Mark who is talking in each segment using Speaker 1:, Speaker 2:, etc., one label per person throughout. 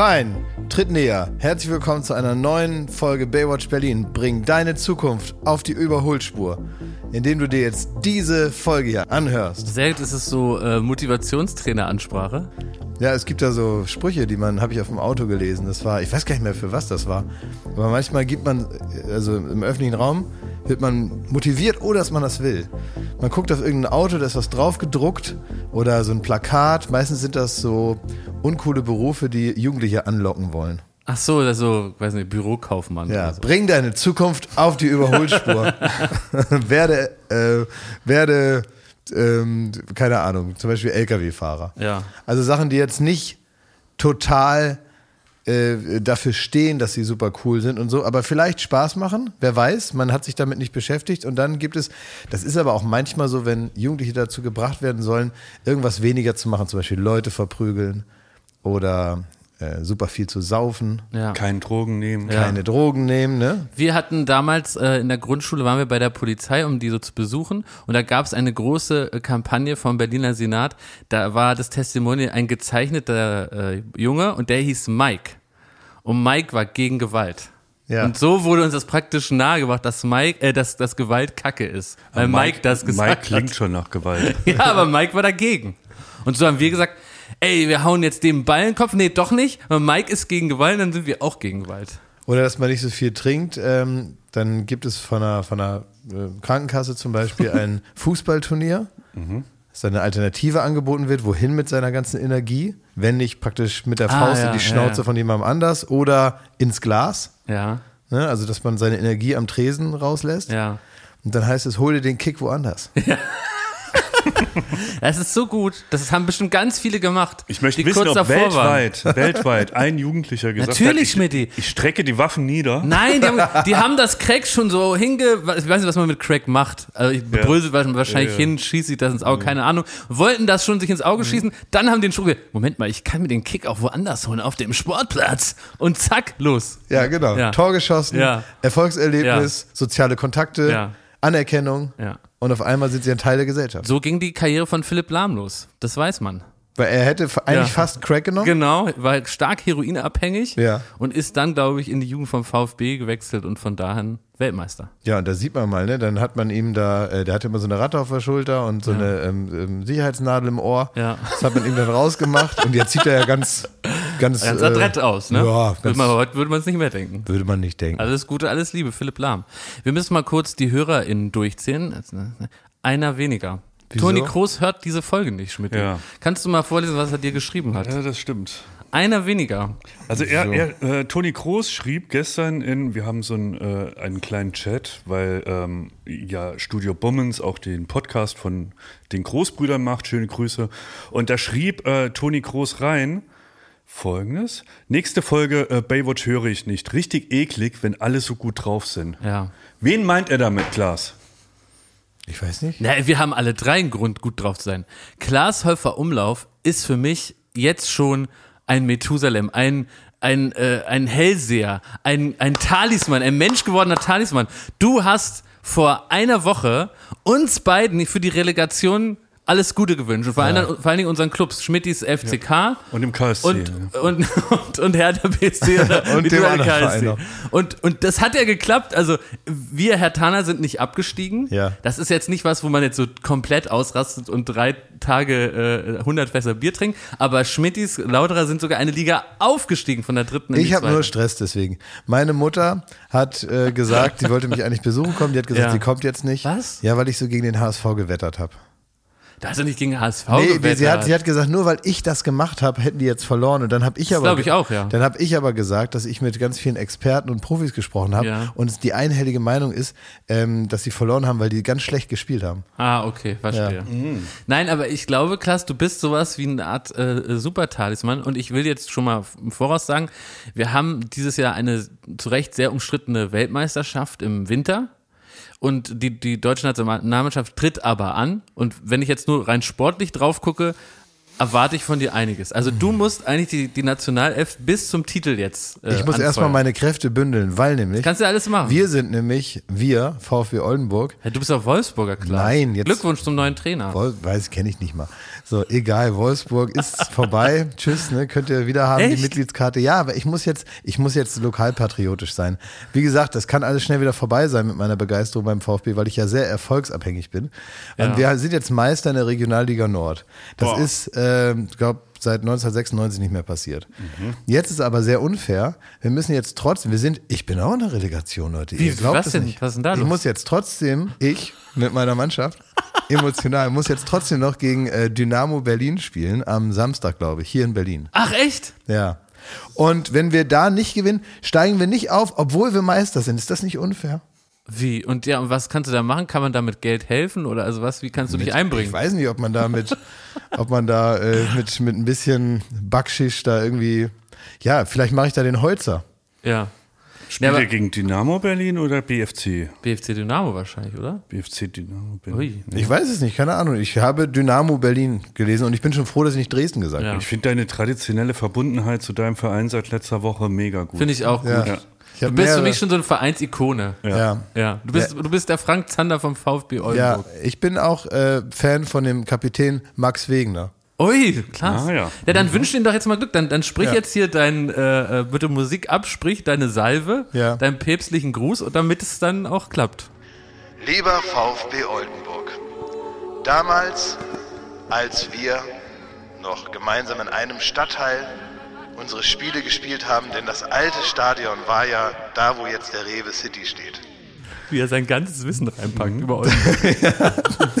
Speaker 1: Rein, tritt näher. Herzlich willkommen zu einer neuen Folge Baywatch Berlin. Bring deine Zukunft auf die Überholspur, indem du dir jetzt diese Folge hier anhörst.
Speaker 2: Gut, ist es so äh, Motivationstrainer-Ansprache.
Speaker 1: Ja, es gibt da so Sprüche, die man, habe ich auf dem Auto gelesen. Das war, ich weiß gar nicht mehr für was das war. Aber manchmal gibt man, also im öffentlichen Raum, wird man motiviert, ohne dass man das will. Man guckt auf irgendein Auto, da ist was drauf gedruckt oder so ein Plakat. Meistens sind das so uncoole Berufe, die Jugendliche anlocken wollen.
Speaker 2: Ach so, also, weiß nicht, Bürokaufmann.
Speaker 1: Ja,
Speaker 2: so.
Speaker 1: bring deine Zukunft auf die Überholspur. werde, äh, werde, ähm, keine Ahnung, zum Beispiel LKW-Fahrer.
Speaker 2: Ja.
Speaker 1: Also Sachen, die jetzt nicht total äh, dafür stehen, dass sie super cool sind und so, aber vielleicht Spaß machen, wer weiß, man hat sich damit nicht beschäftigt und dann gibt es, das ist aber auch manchmal so, wenn Jugendliche dazu gebracht werden sollen, irgendwas weniger zu machen, zum Beispiel Leute verprügeln oder äh, super viel zu saufen,
Speaker 2: ja.
Speaker 3: Kein Drogen nehmen.
Speaker 1: keine Drogen nehmen, ne?
Speaker 2: Wir hatten damals äh, in der Grundschule, waren wir bei der Polizei, um die so zu besuchen. Und da gab es eine große äh, Kampagne vom Berliner Senat. Da war das Testimonial ein gezeichneter äh, Junge und der hieß Mike. Und Mike war gegen Gewalt.
Speaker 1: Ja.
Speaker 2: Und so wurde uns das praktisch nahegebracht, dass Mike, äh, dass, dass Gewalt Kacke ist. Weil Mike, das gesagt
Speaker 3: Mike klingt
Speaker 2: hat.
Speaker 3: schon nach Gewalt.
Speaker 2: Ja, aber Mike war dagegen. Und so haben wir gesagt, ey, wir hauen jetzt dem Ball in den Kopf. Nee, doch nicht. Aber Mike ist gegen Gewalt, dann sind wir auch gegen Gewalt.
Speaker 1: Oder dass man nicht so viel trinkt. Ähm, dann gibt es von einer, von einer äh, Krankenkasse zum Beispiel ein Fußballturnier, dass eine Alternative angeboten wird, wohin mit seiner ganzen Energie, wenn nicht praktisch mit der
Speaker 2: Ah,
Speaker 1: Faust
Speaker 2: ja,
Speaker 1: in die
Speaker 2: ja,
Speaker 1: Schnauze
Speaker 2: ja.
Speaker 1: von jemandem anders oder ins Glas.
Speaker 2: Ja,
Speaker 1: Ne? Also, dass man seine Energie am Tresen rauslässt.
Speaker 2: ja.
Speaker 1: Und dann heißt es, hol dir den Kick woanders.
Speaker 2: Das ist so gut. Das haben bestimmt ganz viele gemacht.
Speaker 3: Ich möchte
Speaker 2: die
Speaker 3: wissen,
Speaker 2: kurz
Speaker 3: ob
Speaker 2: davor waren.
Speaker 3: weltweit, weltweit ein Jugendlicher gesagt
Speaker 2: Natürlich,
Speaker 3: hat, ich, ich strecke die Waffen nieder.
Speaker 2: Nein, die haben, die haben das Crack schon so hinge... Ich weiß nicht, was man mit Crack macht. Also ich bebrösel wahrscheinlich
Speaker 3: Ja, ja.
Speaker 2: hin, schieße sich das ins Auge, keine Ahnung. Wollten das schon sich ins Auge schießen, dann haben den schon gesagt, Moment mal, ich kann mir den Kick auch woanders holen, auf dem Sportplatz. Und zack, los.
Speaker 1: Ja, genau.
Speaker 2: Ja.
Speaker 1: Tor geschossen,
Speaker 2: Ja.
Speaker 1: Erfolgserlebnis, soziale Kontakte,
Speaker 2: Ja.
Speaker 1: Anerkennung.
Speaker 2: Ja.
Speaker 1: Und auf einmal sind sie ein Teil der Gesellschaft.
Speaker 2: So ging die Karriere von Philipp Lahm los. Das weiß man.
Speaker 1: Weil er hätte eigentlich
Speaker 2: Ja.
Speaker 1: fast Crack genommen.
Speaker 2: Genau, war stark heroinabhängig
Speaker 1: Ja.
Speaker 2: und ist dann, glaube ich, in die Jugend vom VfB gewechselt und von dahin Weltmeister.
Speaker 1: Ja, und da sieht man mal, ne? Dann hat man ihm da, äh, der hatte immer so eine Ratte auf der Schulter und so eine ähm, ähm, Sicherheitsnadel im Ohr.
Speaker 2: Ja.
Speaker 1: Das hat man ihm dann rausgemacht und jetzt sieht er ja ganz, ganz,
Speaker 2: Ganz
Speaker 1: äh,
Speaker 2: adrett aus, ne?
Speaker 1: Ja,
Speaker 2: würde
Speaker 1: ganz,
Speaker 2: man, heute würde man es nicht mehr denken.
Speaker 1: würde man nicht denken.
Speaker 2: Alles Gute, alles Liebe, Philipp Lahm. Wir müssen mal kurz die HörerInnen durchzählen. Einer weniger.
Speaker 1: Wieso?
Speaker 2: Toni Kroos hört diese Folge nicht, Schmidt.
Speaker 3: Ja.
Speaker 2: Kannst du mal vorlesen, was er dir geschrieben hat?
Speaker 3: Ja, das stimmt.
Speaker 2: Einer weniger.
Speaker 3: Also er, er äh, Toni Kroos schrieb gestern in, wir haben so einen, äh, einen kleinen Chat, weil ähm, ja Studio Bummens auch den Podcast von den Großbrüdern macht, schöne Grüße. Und da schrieb äh, Toni Kroos rein folgendes, nächste Folge äh, Baywatch höre ich nicht, richtig eklig, wenn alle so gut drauf sind.
Speaker 2: Ja.
Speaker 3: Wen meint er damit, Klaas?
Speaker 1: Ich weiß nicht.
Speaker 2: Na, wir haben alle drei einen Grund, gut drauf zu sein. Klaas Häufer Umlauf ist für mich jetzt schon ein Methusalem, ein, ein, äh, ein Hellseher, ein, ein Talisman, ein menschgewordener Talisman. Du hast vor einer Woche uns beiden für die Relegation alles Gute gewünscht. Und vor, allen, vor allen Dingen unseren Clubs, Schmittis FCK
Speaker 3: Und im KSC.
Speaker 2: und, und, und, und Hertha BSC oder
Speaker 1: Und dem
Speaker 2: KSC. Und, und das hat ja geklappt. Also wir Herr Tana sind nicht abgestiegen.
Speaker 1: Ja.
Speaker 2: Das ist jetzt nicht was, wo man jetzt so komplett ausrastet und drei Tage äh, 100 Fässer Bier trinkt. Aber Schmittis, Lauterer sind sogar eine Liga aufgestiegen von der dritten in
Speaker 1: Ich habe nur. Stress deswegen. Meine Mutter hat äh, gesagt, sie wollte mich eigentlich besuchen kommen. Die hat gesagt,
Speaker 2: Ja.
Speaker 1: sie kommt jetzt nicht.
Speaker 2: Was?
Speaker 1: Ja, weil ich so gegen den HSV gewettert habe.
Speaker 2: Da hast du nicht gegen HSV
Speaker 1: Nee, sie hat, sie hat gesagt, nur weil ich das gemacht habe, hätten die jetzt verloren. Und dann habe ich aber,
Speaker 2: glaub ich auch, ja.
Speaker 1: Dann habe ich aber gesagt, dass ich mit ganz vielen Experten und Profis gesprochen habe
Speaker 2: Ja.
Speaker 1: und die einhellige Meinung ist, ähm, dass sie verloren haben, weil die ganz schlecht gespielt haben.
Speaker 2: Ah, okay, verstehe. Nein, aber ich glaube, Klaas, du bist sowas wie eine Art äh, Super-Talisman und ich will jetzt schon mal im Voraus sagen, wir haben dieses Jahr eine zu Recht sehr umstrittene Weltmeisterschaft im Winter. Und die, die deutsche Nationalmannschaft tritt aber an. Und wenn ich jetzt nur rein sportlich drauf gucke, erwarte ich von dir einiges. Also du musst eigentlich die, die Nationalelf bis zum Titel jetzt. Äh,
Speaker 1: Ich muss erstmal meine Kräfte bündeln, weil nämlich
Speaker 2: Kannst du alles machen.
Speaker 1: wir sind nämlich, wir, VfB Oldenburg,
Speaker 2: ja, du bist doch Wolfsburger, klar.
Speaker 1: Nein, jetzt-
Speaker 2: Glückwunsch zum neuen Trainer.
Speaker 1: Weiß, kenne ich nicht mal. So, egal, Wolfsburg ist vorbei. Tschüss, ne? Könnt ihr wieder haben,
Speaker 2: Echt?
Speaker 1: die Mitgliedskarte. Ja, aber ich muss jetzt, ich muss jetzt lokalpatriotisch sein. Wie gesagt, das kann alles schnell wieder vorbei sein mit meiner Begeisterung beim VfB, weil ich ja sehr erfolgsabhängig bin.
Speaker 2: Ja.
Speaker 1: Und wir sind jetzt Meister in der Regionalliga Nord. Das
Speaker 3: Boah.
Speaker 1: ist, äh, ich glaube, seit 1996 nicht mehr passiert.
Speaker 2: Mhm.
Speaker 1: Jetzt ist aber sehr unfair. Wir müssen jetzt trotzdem, wir sind, ich bin auch in der Relegation, Leute.
Speaker 2: Wie,
Speaker 1: Ihr glaubt
Speaker 2: was
Speaker 1: es
Speaker 2: denn?
Speaker 1: Nicht.
Speaker 2: Was denn da
Speaker 1: Ich
Speaker 2: los?
Speaker 1: muss jetzt trotzdem, ich mit meiner Mannschaft, emotional, muss jetzt trotzdem noch gegen äh, Dynamo Berlin spielen, am Samstag, glaube ich, hier in Berlin.
Speaker 2: Ach, echt?
Speaker 1: Ja. Und wenn wir da nicht gewinnen, steigen wir nicht auf, obwohl wir Meister sind. Ist das nicht unfair?
Speaker 2: Wie? Und ja, und was kannst du da machen? Kann man da mit Geld helfen? Oder also was, wie kannst du dich
Speaker 1: Ich
Speaker 2: einbringen?
Speaker 1: weiß nicht, ob man da mit, ob man da äh, mit, mit ein bisschen Backschisch da irgendwie, ja, vielleicht mache ich da den Holzer.
Speaker 2: Ja.
Speaker 3: Spielt
Speaker 2: aber-
Speaker 3: ihr gegen Dynamo Berlin oder BFC?
Speaker 2: BFC Dynamo wahrscheinlich, oder?
Speaker 3: BFC Dynamo Berlin.
Speaker 2: Ui.
Speaker 1: Ich weiß es nicht, keine Ahnung. Ich habe Dynamo Berlin gelesen und ich bin schon froh, dass ich nicht Dresden gesagt
Speaker 2: Ja.
Speaker 1: habe.
Speaker 3: Ich finde deine traditionelle Verbundenheit zu deinem Verein seit letzter Woche mega gut.
Speaker 2: Finde ich auch gut.
Speaker 1: Ja.
Speaker 3: Ja.
Speaker 1: Ich
Speaker 2: Du bist für mich schon so eine Vereinsikone.
Speaker 1: ja.
Speaker 2: Ja. Du bist, du bist der Frank Zander vom VfB
Speaker 1: Ja,
Speaker 2: Oldenburg.
Speaker 1: ich bin auch äh, Fan von dem Kapitän Max Wegener.
Speaker 2: Ui, klasse.
Speaker 3: Ah, ja.
Speaker 2: ja, dann wünsch dir doch jetzt mal Glück. Dann, dann sprich
Speaker 1: Ja.
Speaker 2: jetzt hier dein, äh, äh, bitte Musik ab, sprich deine Salve,
Speaker 1: Ja.
Speaker 2: deinen päpstlichen Gruß und damit es dann auch klappt.
Speaker 1: Lieber VfB Oldenburg, damals, als wir noch gemeinsam in einem Stadtteil unsere Spiele gespielt haben, denn das alte Stadion war ja da, wo jetzt der Rewe City steht.
Speaker 2: Wie er sein ganzes Wissen reinpackt
Speaker 1: Mhm.
Speaker 2: über Oldenburg.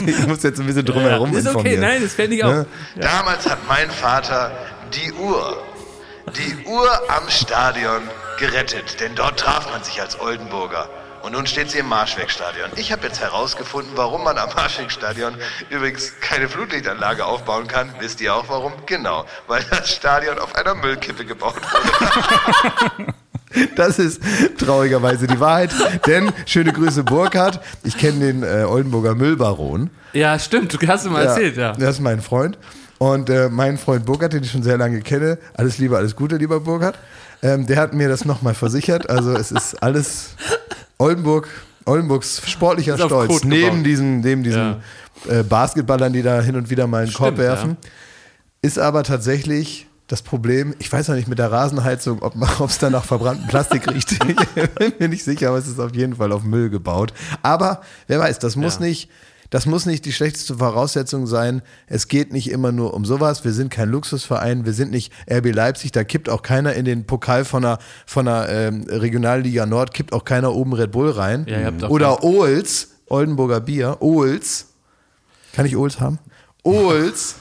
Speaker 1: Ich muss jetzt ein bisschen drumherum
Speaker 2: ist okay, nein, das fällt nicht auf.
Speaker 1: Ne? Damals hat mein Vater die Uhr, die Uhr am Stadion gerettet, denn dort traf man sich als Oldenburger. Und nun steht sie im Marschwegstadion. Ich habe jetzt herausgefunden, warum man am Marschwegstadion übrigens keine Flutlichtanlage aufbauen kann. Wisst ihr auch warum? Genau, weil das Stadion auf einer Müllkippe gebaut wurde. Das ist traurigerweise die Wahrheit, denn schöne Grüße Burkhard. Ich kenne den äh, Oldenburger Müllbaron.
Speaker 2: Ja, stimmt, du hast du mal erzählt, ja.
Speaker 1: Das ist mein Freund. Und äh, mein Freund Burkhard, den ich schon sehr lange kenne, alles Liebe, alles Gute, lieber Burkhard, ähm, der hat mir das nochmal versichert. Also es ist alles Oldenburg, Oldenburgs sportlicher
Speaker 2: Ist
Speaker 1: Stolz. Neben diesen, neben diesen äh, Basketballern, die da hin und wieder mal einen Korb
Speaker 2: Stimmt,
Speaker 1: werfen. Ist aber tatsächlich das Problem, ich weiß noch nicht mit der Rasenheizung, ob es da nach verbranntem Plastik riecht. Ich bin mir nicht sicher, aber es ist auf jeden Fall auf Müll gebaut. Aber wer weiß, das muss
Speaker 2: Ja.
Speaker 1: nicht, das muss nicht die schlechteste Voraussetzung sein. Es geht nicht immer nur um sowas. Wir sind kein Luxusverein, wir sind nicht RB Leipzig, da kippt auch keiner in den Pokal von der, von der ähm, Regionalliga Nord, kippt auch keiner oben Red Bull rein.
Speaker 2: Ja, ihr habt auch
Speaker 1: Oder Ohls, Oldenburger Bier, Ohls. Kann ich Ohls haben? Ohls,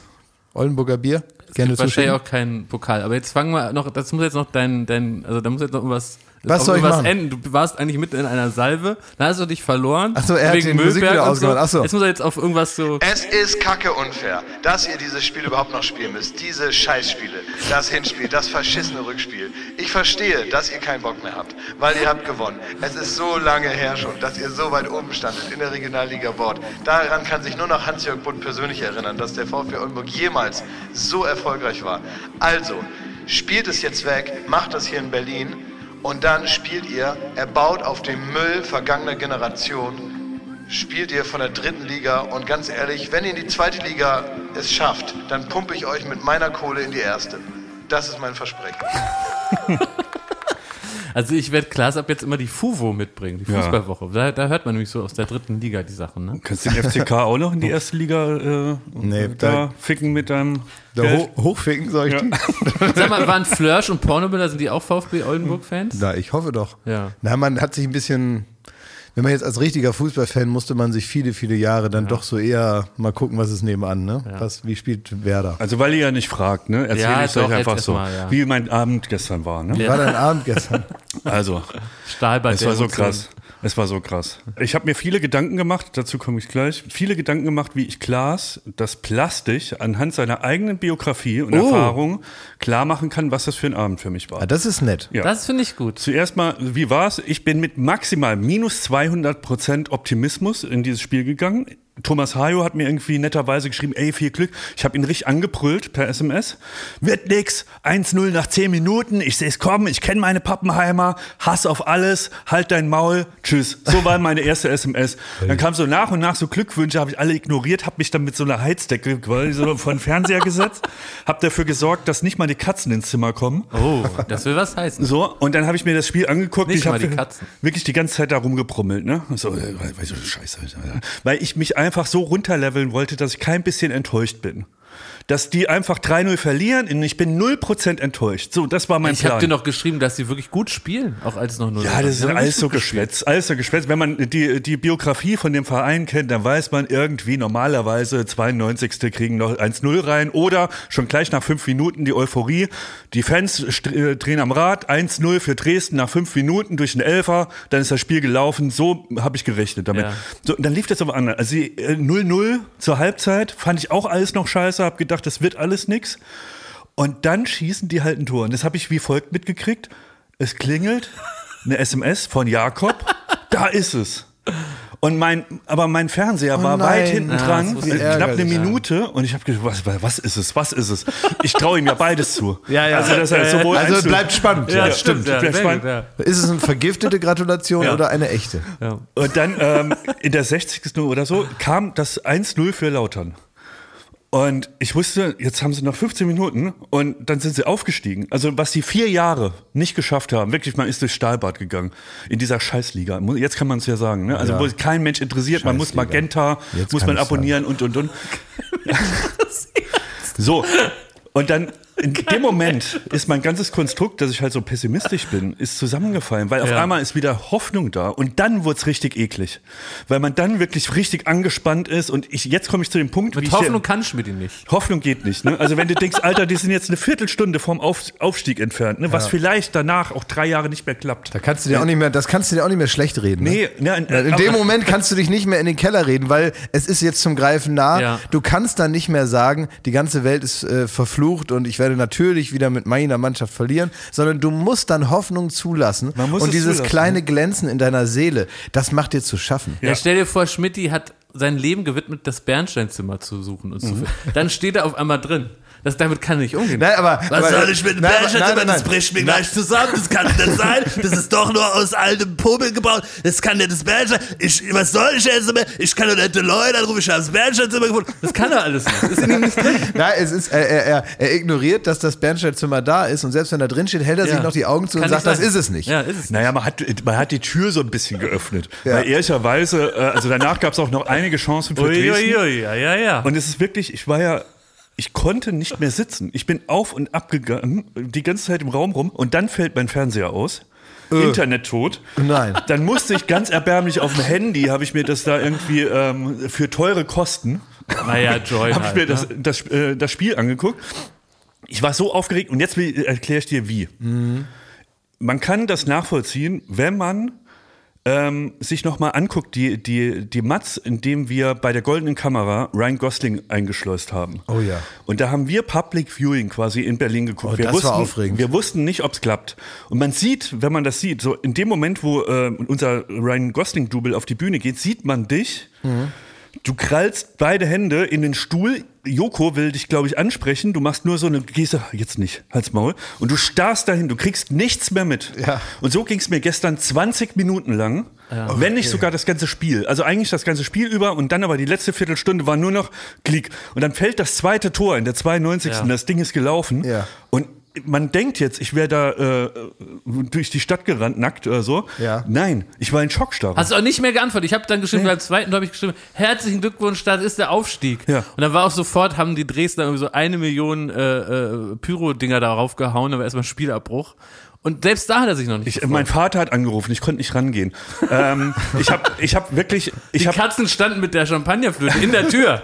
Speaker 1: Oldenburger Bier. Gerne
Speaker 2: Wahrscheinlich
Speaker 1: zuschicken.
Speaker 2: auch kein Pokal. Aber jetzt fangen wir noch, das muss jetzt noch dein, dein also da muss jetzt noch irgendwas.
Speaker 1: Was
Speaker 2: auf
Speaker 1: soll ich
Speaker 2: irgendwas
Speaker 1: machen?
Speaker 2: enden. Du warst eigentlich mitten in einer Salve, da hast du dich verloren.
Speaker 1: Ach so, er hat
Speaker 2: wegen
Speaker 1: die Musik wieder
Speaker 2: und
Speaker 1: ausgemacht. Ach so.
Speaker 2: Jetzt muss er jetzt auf irgendwas so.
Speaker 1: Es ist kacke unfair, dass ihr dieses Spiel überhaupt noch spielen müsst. Diese Scheißspiele. Das Hinspiel, das verschissene Rückspiel. Ich verstehe, dass ihr keinen Bock mehr habt, weil ihr habt gewonnen. Es ist so lange her schon, dass ihr so weit oben standet in der Regionalliga Bord. Daran kann sich nur noch Hans-Jörg Butt persönlich erinnern, dass der VfB Oldenburg jemals so erfolgreich war. Also, spielt es jetzt weg, macht das hier in Berlin und dann spielt ihr, erbaut auf dem Müll vergangener Generation spielt ihr von der dritten Liga und ganz ehrlich, wenn ihr in die zweite Liga es schafft, dann pumpe ich euch mit meiner Kohle in die erste. Das ist mein Versprechen.
Speaker 2: Also ich werde Klaas ab jetzt immer die FUVO mitbringen, die
Speaker 3: Ja.
Speaker 2: Fußballwoche. Da, da hört man nämlich so aus der dritten Liga die Sachen, ne?
Speaker 3: Kannst du den FCK auch noch in die erste Liga äh,
Speaker 1: Nee,
Speaker 3: da,
Speaker 1: da-
Speaker 3: ficken mit deinem
Speaker 1: Da
Speaker 3: Geld?
Speaker 1: hoch, hochficken soll ich die?
Speaker 2: Sag mal, waren Flörsch und Pornobilder, sind die auch VfB Oldenburg-Fans?
Speaker 1: Na, ich hoffe doch.
Speaker 2: Ja.
Speaker 1: Na, man hat sich ein bisschen, wenn man jetzt als richtiger Fußballfan musste man sich viele, viele Jahre dann doch so eher mal gucken, was ist nebenan, ne? Was, wie spielt Werder?
Speaker 3: Also weil ihr ja nicht fragt, ne? Erzähl
Speaker 2: Ja,
Speaker 3: ich euch
Speaker 2: doch,
Speaker 3: einfach so,
Speaker 2: mal, ja.
Speaker 3: wie mein Abend gestern war, ne?
Speaker 1: Wie war dein Abend gestern?
Speaker 3: Also,
Speaker 2: Stahlbad
Speaker 3: es
Speaker 2: der
Speaker 3: war so krass. Es war so krass. Ich habe mir viele Gedanken gemacht, dazu komme ich gleich, viele Gedanken gemacht, wie ich Klaas das plastisch anhand seiner eigenen Biografie und
Speaker 2: Oh.
Speaker 3: Erfahrung klar machen kann, was das für ein Abend für mich war.
Speaker 1: Ah, das ist nett.
Speaker 3: Ja.
Speaker 2: Das finde ich gut.
Speaker 3: Zuerst mal, wie war's? Ich bin mit maximal minus 200 Prozent Optimismus in dieses Spiel gegangen. Thomas Hayo hat mir irgendwie netterweise geschrieben, ey, viel Glück. Ich habe ihn richtig angebrüllt per SMS. Wird nix, 1-0 nach 10 Minuten, ich sehe es kommen, ich kenne meine Pappenheimer, Hass auf alles, halt dein Maul, tschüss. So war meine erste SMS. Dann kam so nach und nach so Glückwünsche, habe ich alle ignoriert, habe mich dann mit so einer Heizdecke quasi so vor den Fernseher gesetzt, habe dafür gesorgt, dass nicht mal die Katzen ins Zimmer kommen.
Speaker 2: Oh, das will was heißen.
Speaker 3: So, und dann habe ich mir das Spiel angeguckt.
Speaker 2: Nicht
Speaker 3: ich
Speaker 2: mal
Speaker 3: habe
Speaker 2: die Katzen.
Speaker 3: wirklich die ganze Zeit da rumgebrummelt, ne? So, äh, weißt du, scheiße. Weil ich mich einfach so runterleveln wollte, dass ich kein bisschen enttäuscht bin. Dass die einfach 3-0 verlieren und ich bin 0% enttäuscht. So, das war mein
Speaker 2: Ich
Speaker 3: Plan.
Speaker 2: habe dir noch geschrieben, dass sie wirklich gut spielen, auch als es noch nur
Speaker 3: Ja, das ist alles so geschwätzt. Alles so geschwätzt. Wenn man die, die Biografie von dem Verein kennt, dann weiß man irgendwie normalerweise 92. kriegen noch 1-0 rein oder schon gleich nach fünf Minuten die Euphorie. Die Fans äh, drehen am Rad. 1-0 für Dresden nach fünf Minuten durch den Elfer. Dann ist das Spiel gelaufen. So habe ich gerechnet damit.
Speaker 2: Ja.
Speaker 3: So, dann lief das aber anders. Also die, äh, 0-0 zur Halbzeit fand ich auch alles noch scheiße. Hab gedacht, das wird alles nix. Und dann schießen die halt ein Tor. Und das habe ich wie folgt mitgekriegt. Es klingelt, eine SMS von Jakob. Da ist es. Und mein, aber mein Fernseher war
Speaker 1: nein.
Speaker 3: weit hinten dran, äh, knapp eine. Minute. Und ich habe gedacht, was, was ist es, was ist es? Ich traue ihm ja beides zu.
Speaker 2: Ja, ja.
Speaker 3: Also das heißt, sowohl
Speaker 1: Also bleibt spannend.
Speaker 2: Ja,
Speaker 1: Ja.
Speaker 2: stimmt. Ja,
Speaker 3: Bleibt spannend.
Speaker 2: ja.
Speaker 1: Ist es eine vergiftete Gratulation oder eine echte?
Speaker 3: Und dann ähm, in der 60. oder so kam das 1-0 für Lautern. Und ich wusste, jetzt haben sie noch 15 Minuten und dann sind sie aufgestiegen. Also was die vier Jahre nicht geschafft haben, wirklich, man ist durchs Stahlbad gegangen in dieser Scheißliga. Jetzt kann man es ja sagen. Ne? Also
Speaker 1: Ja.
Speaker 3: wo kein Mensch interessiert, man muss. Magenta,
Speaker 1: Jetzt
Speaker 3: muss man abonnieren und und und. so. Und dann in dem Moment ist mein ganzes Konstrukt, dass ich halt so pessimistisch bin, ist zusammengefallen, weil auf
Speaker 2: Ja.
Speaker 3: einmal ist wieder Hoffnung da und dann wird's richtig eklig, weil man dann wirklich richtig angespannt ist und ich jetzt komme ich zu dem Punkt, wie
Speaker 2: Mit
Speaker 3: ich
Speaker 2: Hoffnung
Speaker 3: dir-
Speaker 2: kann Schmidt nicht.
Speaker 3: Hoffnung geht nicht. Ne? Also wenn du denkst, Alter, die sind jetzt eine Viertelstunde vom Auf, Aufstieg entfernt, ne? was vielleicht danach auch drei Jahre nicht mehr klappt.
Speaker 1: Da kannst du dir auch nicht mehr, das kannst du dir auch nicht mehr schlecht reden. Ne?
Speaker 3: Nee, ne,
Speaker 1: Weil In dem Moment kannst du dich nicht mehr in den Keller reden, weil es ist jetzt zum Greifen nah.
Speaker 2: Ja.
Speaker 1: Du kannst dann nicht mehr sagen, die ganze Welt ist äh, verflucht und ich werde natürlich wieder mit meiner Mannschaft verlieren, sondern du musst dann Hoffnung zulassen.
Speaker 3: Man muss
Speaker 1: und
Speaker 3: es
Speaker 1: dieses
Speaker 3: zulassen,
Speaker 1: kleine Glänzen in deiner Seele, das macht dir zu schaffen.
Speaker 2: Ja. stell dir vor, Schmidti hat sein Leben gewidmet, das Bernsteinzimmer zu suchen und zu
Speaker 1: Mhm.
Speaker 2: finden. Dann steht er auf einmal drin. Das, damit kann er nicht umgehen.
Speaker 1: Nein, aber,
Speaker 4: Was
Speaker 1: aber,
Speaker 4: soll ich mit
Speaker 1: nein, nein,
Speaker 4: Das bricht mir gleich zusammen. Das kann nicht sein. Das ist doch nur aus altem Popel gebaut. Das kann nicht das Bernstein. Ich, was soll ich jetzt damit? Ich kann doch nicht die Leute anrufen. Ich habe das Bernsteinzimmer gefunden.
Speaker 2: Das kann er alles nicht. Das ist in ihm nicht drin.
Speaker 1: Nein, es ist, er, er, er, er ignoriert, dass das Bernsteinzimmer da ist und selbst wenn er drin steht, hält er sich
Speaker 2: Ja.
Speaker 1: noch die Augen zu und
Speaker 2: Kann
Speaker 1: sagt,
Speaker 2: nicht
Speaker 1: das ist es nicht.
Speaker 2: Ja, ist es.
Speaker 3: Naja, man hat, man hat die Tür so ein bisschen geöffnet.
Speaker 1: Ja.
Speaker 3: Weil ehrlicherweise, äh, also danach gab es auch noch einige Chancen für Dresden.
Speaker 2: Uiuiui, ja, ja, ja.
Speaker 3: Und es ist wirklich, ich war ja, ich konnte nicht mehr sitzen. Ich bin auf und ab gegangen, die ganze Zeit im Raum rum und dann fällt mein Fernseher aus. Internet tot.
Speaker 1: Nein.
Speaker 3: Dann musste ich ganz erbärmlich auf dem Handy, habe ich mir das da irgendwie ähm, für teure Kosten,
Speaker 2: naja, Joy.
Speaker 3: habe ich
Speaker 2: halt,
Speaker 3: mir das,
Speaker 2: ne?
Speaker 3: das, äh, das Spiel angeguckt. Ich war so aufgeregt und jetzt erkläre ich dir wie. Man kann das nachvollziehen, wenn man ähm, sich nochmal anguckt, die, die, die Mats, in dem wir bei der Goldenen Kamera Ryan Gosling eingeschleust haben.
Speaker 1: Oh ja.
Speaker 3: Und da haben wir Public Viewing quasi in Berlin geguckt.
Speaker 1: Oh,
Speaker 3: wir
Speaker 1: das war
Speaker 3: wussten,
Speaker 1: aufregend.
Speaker 3: Wir wussten nicht, ob es klappt. Und man sieht, wenn man das sieht, so in dem Moment, wo äh, unser Ryan Gosling-Double auf die Bühne geht, sieht man dich. Du krallst beide Hände in den Stuhl. Joko will dich, glaube ich, ansprechen. Du machst nur so eine Geste, jetzt nicht, halt's Maul. Und du starrst dahin, du kriegst nichts mehr mit.
Speaker 1: Ja.
Speaker 3: Und so ging es mir gestern 20 Minuten lang, wenn nicht sogar das ganze Spiel. Also eigentlich das ganze Spiel über und dann aber die letzte Viertelstunde war nur noch Klick. Und dann fällt das zweite Tor in der 92.
Speaker 2: Ja.
Speaker 3: Das Ding ist gelaufen.
Speaker 1: Ja.
Speaker 3: Und man denkt jetzt, ich wäre da äh, durch die Stadt gerannt, nackt oder so.
Speaker 1: Ja.
Speaker 3: Nein, ich war in Schockstarre.
Speaker 2: Hast du auch nicht mehr geantwortet. Ich habe dann geschrieben, beim zweiten habe ich geschrieben, herzlichen Glückwunsch, das ist der Aufstieg.
Speaker 3: Ja.
Speaker 2: Und dann war auch sofort, haben die Dresdner irgendwie so eine Million äh, äh, Pyro-Dinger darauf gehauen, da war erstmal Spielabbruch. Und selbst da hat er sich noch nicht
Speaker 3: Ich, mein Vater hat angerufen, ich konnte nicht rangehen. ähm, ich habe ich hab wirklich, ich
Speaker 2: Die
Speaker 3: habe
Speaker 2: Katzen standen mit der Champagnerflöte in der Tür.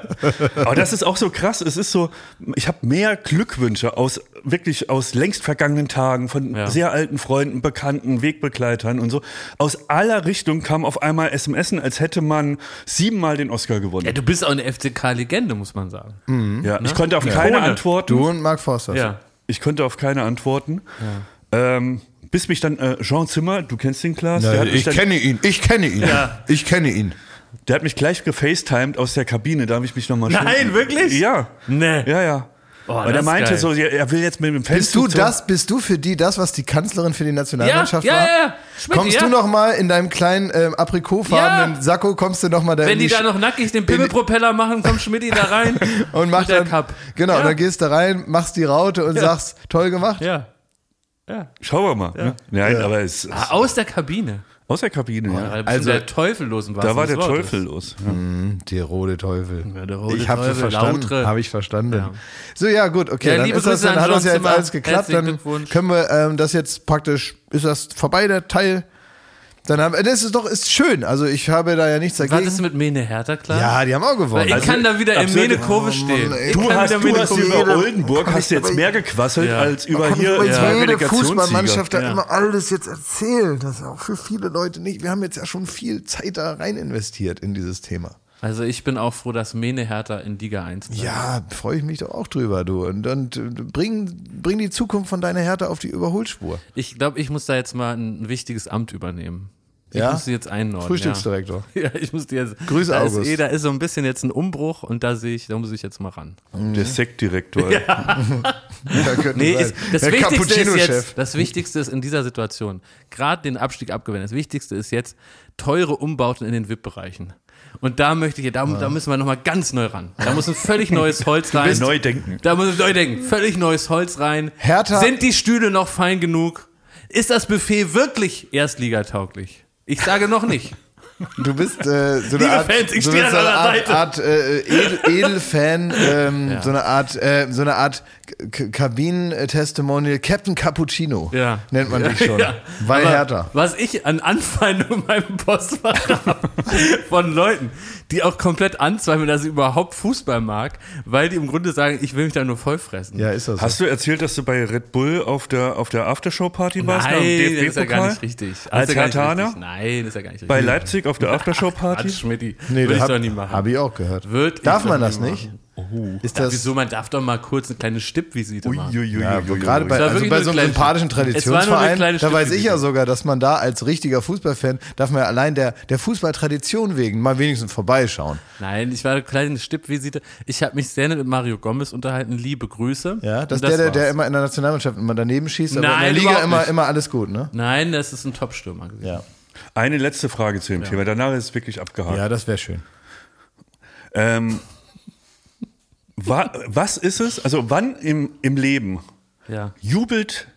Speaker 3: Aber das ist auch so krass. Es ist so, ich habe mehr Glückwünsche aus wirklich aus längst vergangenen Tagen von
Speaker 2: Ja.
Speaker 3: sehr alten Freunden, Bekannten, Wegbegleitern und so. Aus aller Richtung kam auf einmal SMSen, als hätte man siebenmal den Oscar gewonnen.
Speaker 2: Ja, du bist auch eine FCK-Legende, muss man sagen.
Speaker 3: Ja, ich konnte auf keine
Speaker 2: Ohne.
Speaker 3: antworten.
Speaker 1: Du und Mark Forster.
Speaker 2: Ja.
Speaker 3: Ich konnte auf keine antworten. Ähm, bis mich dann äh, Jean Zimmer, du kennst den Klaas, mich
Speaker 1: ich
Speaker 3: dann,
Speaker 1: kenne ihn, ich kenne ihn,
Speaker 2: Ja.
Speaker 1: ich kenne ihn.
Speaker 3: Der hat mich gleich gefacetimed aus der Kabine, da habe ich mich nochmal
Speaker 2: Nein, wirklich?
Speaker 3: Ja.
Speaker 2: Nee.
Speaker 3: Ja, ja.
Speaker 2: Oh,
Speaker 3: der
Speaker 2: ist
Speaker 3: meinte
Speaker 2: geil.
Speaker 3: so, er er will jetzt mit dem
Speaker 1: Bist du das, bist du für die das, was die Kanzlerin für die
Speaker 2: Ja,
Speaker 1: Nationalmannschaft
Speaker 2: ja,
Speaker 1: war?
Speaker 2: ja, ja. Schmidt,
Speaker 1: Kommst
Speaker 2: ja.
Speaker 1: du noch mal in deinem kleinen ähm, aprikotfarbenen
Speaker 2: Ja.
Speaker 1: Sakko, kommst du noch mal da
Speaker 2: Wenn
Speaker 1: in
Speaker 2: die
Speaker 1: die
Speaker 2: da noch nackig den Pimmelpropeller machen, kommt Schmidt da rein.
Speaker 1: und machst
Speaker 2: der
Speaker 1: dann,
Speaker 2: Cup.
Speaker 1: genau,
Speaker 2: Ja.
Speaker 1: und dann gehst du rein, machst die Raute und sagst, toll gemacht.
Speaker 2: Ja. Ja.
Speaker 3: Schauen wir mal. Ne? Nein, aber es
Speaker 2: Ah, aus der Kabine.
Speaker 3: aus der Kabine, ja.
Speaker 2: Also
Speaker 1: Also-
Speaker 2: der Teufel los im
Speaker 3: Da war der Teufel los. Ja.
Speaker 1: Die rote Teufel.
Speaker 2: Ja, der rote
Speaker 1: ich habe
Speaker 2: Teufel,
Speaker 1: verstanden. Habe ich verstanden.
Speaker 2: Ja.
Speaker 1: So, ja, gut, okay.
Speaker 2: Ja,
Speaker 1: dann
Speaker 2: liebe
Speaker 1: ist das, dann
Speaker 2: an
Speaker 1: hat das ja jetzt alles geklappt. Dann können wir ähm, das jetzt praktisch, ist das vorbei, der Teil? Dann haben, das ist doch, ist schön. Also ich habe da ja nichts
Speaker 2: War
Speaker 1: dagegen.
Speaker 2: das mit Mene Hertha klar?
Speaker 1: ja, die haben auch gewonnen.
Speaker 2: Weil ich
Speaker 1: Also,
Speaker 2: kann da wieder in
Speaker 3: absolut-
Speaker 2: Mene Kurve
Speaker 1: Oh,
Speaker 2: stehen.
Speaker 1: Mann, ey.
Speaker 2: Ich
Speaker 3: Du
Speaker 2: kann
Speaker 3: hast, du
Speaker 2: Mene
Speaker 3: hast
Speaker 2: Kurve
Speaker 3: über Oldenburg hast jetzt mehr gequasselt
Speaker 2: Ja.
Speaker 3: als über hier
Speaker 1: uns
Speaker 3: als
Speaker 1: jede. Fußballmannschaft da
Speaker 2: Ja.
Speaker 1: immer alles jetzt erzählen. Das ist auch für viele Leute nicht. Wir haben jetzt ja schon viel Zeit da rein investiert in dieses Thema.
Speaker 2: Also ich bin auch froh, dass Mene Hertha in Liga 1 bleibt.
Speaker 1: Ja, freue ich mich doch auch drüber, du. Und, und äh, bring, bring die Zukunft von deiner Härte auf die Überholspur.
Speaker 2: Ich glaube, ich muss da jetzt mal ein wichtiges Amt übernehmen. Ich
Speaker 1: Ja?
Speaker 2: muss sie jetzt einordnen.
Speaker 1: Frühstücksdirektor.
Speaker 2: Ja. ja, ich muss die jetzt.
Speaker 1: Grüße,
Speaker 2: da ist,
Speaker 1: August.
Speaker 2: eh, da ist so ein bisschen jetzt ein Umbruch und da sehe ich, da muss ich jetzt mal ran.
Speaker 3: Der Sektdirektor.
Speaker 1: Da könnte
Speaker 2: Nee, ist, das
Speaker 1: Der
Speaker 2: Wichtigste ist
Speaker 1: Cappuccino-Chef.
Speaker 2: jetzt, das Wichtigste ist in dieser Situation, gerade den Abstieg abgewendet, das Wichtigste ist jetzt teure Umbauten in den VIP-Bereichen. Und da möchte ich, da, da müssen wir nochmal ganz neu ran. Da muss ein völlig neues Holz rein.
Speaker 3: Neu denken.
Speaker 2: Da muss ich neu denken. Völlig neues Holz rein.
Speaker 1: Hertha-
Speaker 2: Sind die Stühle noch fein genug? Ist das Buffet wirklich erstligatauglich? Ich sage noch nicht.
Speaker 1: Du bist äh, so eine
Speaker 2: Liebe
Speaker 1: Art,
Speaker 2: Fans, ich
Speaker 1: du
Speaker 2: stehe an
Speaker 1: so
Speaker 2: eurer
Speaker 1: Art,
Speaker 2: Seite.
Speaker 1: Art äh, Edel, Edelfan, ähm, so eine Art, äh, so eine Art Kabinen-Testimonial, Captain Cappuccino
Speaker 2: Ja.
Speaker 1: nennt man dich schon.
Speaker 2: Ja. Aber
Speaker 1: Hertha.
Speaker 2: Was ich an Anfeindung in meinem Postfach habe von Leuten, die auch komplett anzweifeln, dass ich überhaupt Fußball mag, weil die im Grunde sagen, ich will mich da nur vollfressen.
Speaker 1: Ja, ist das so.
Speaker 3: Hast du erzählt, dass du bei Red Bull auf der, auf der Aftershow-Party warst?
Speaker 2: Nein, das ist ja gar nicht richtig.
Speaker 3: Als
Speaker 2: richtig. Nein, das ist ja gar nicht richtig.
Speaker 3: Bei Leipzig auf der Aftershow-Party?
Speaker 2: Schmidti.
Speaker 1: Nee,
Speaker 2: Würde ich
Speaker 1: hab,
Speaker 2: doch nie machen.
Speaker 1: Habe ich auch gehört.
Speaker 2: Ich
Speaker 1: Darf man das nicht? Ist
Speaker 2: Ja,
Speaker 1: das,
Speaker 2: wieso, man darf doch mal kurz eine kleine Stippvisite machen.
Speaker 3: Uiuiui.
Speaker 1: Ja, wo gerade bei, also bei so einem sympathischen Traditionsverein, da weiß ich ja sogar, dass man da als richtiger Fußballfan, darf man ja allein der, der Fußballtradition wegen mal wenigstens vorbeischauen.
Speaker 2: Nein, ich war eine kleine Stippvisite. Ich habe mich sehr nett mit Mario Gomez unterhalten. Liebe Grüße.
Speaker 1: Ja, das ist der, der, der immer in der Nationalmannschaft immer daneben schießt, aber in
Speaker 2: Nein,
Speaker 1: der Liga immer, immer alles gut, ne?
Speaker 2: Nein, das ist ein Top-Stürmer gewesen.
Speaker 1: Ja.
Speaker 3: Eine letzte Frage zu dem Thema. Danach ist es wirklich abgehakt.
Speaker 1: Ja, das wäre schön.
Speaker 3: Ähm, wa, was ist es? Also wann im, im Leben
Speaker 2: Ja.
Speaker 3: jubelt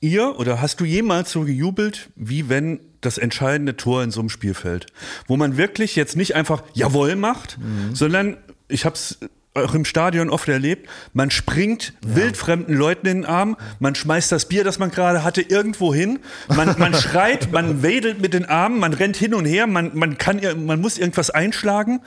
Speaker 3: ihr oder hast du jemals so gejubelt, wie wenn das entscheidende Tor in so einem Spiel fällt? Wo man wirklich jetzt nicht einfach Jawohl macht, sondern ich habe es auch im Stadion oft erlebt, man springt wildfremden Leuten in den Arm, man schmeißt das Bier, das man gerade hatte, irgendwo hin, man, man schreit, man wedelt mit den Armen, man rennt hin und her, man, man, kann, man muss irgendwas einschlagen.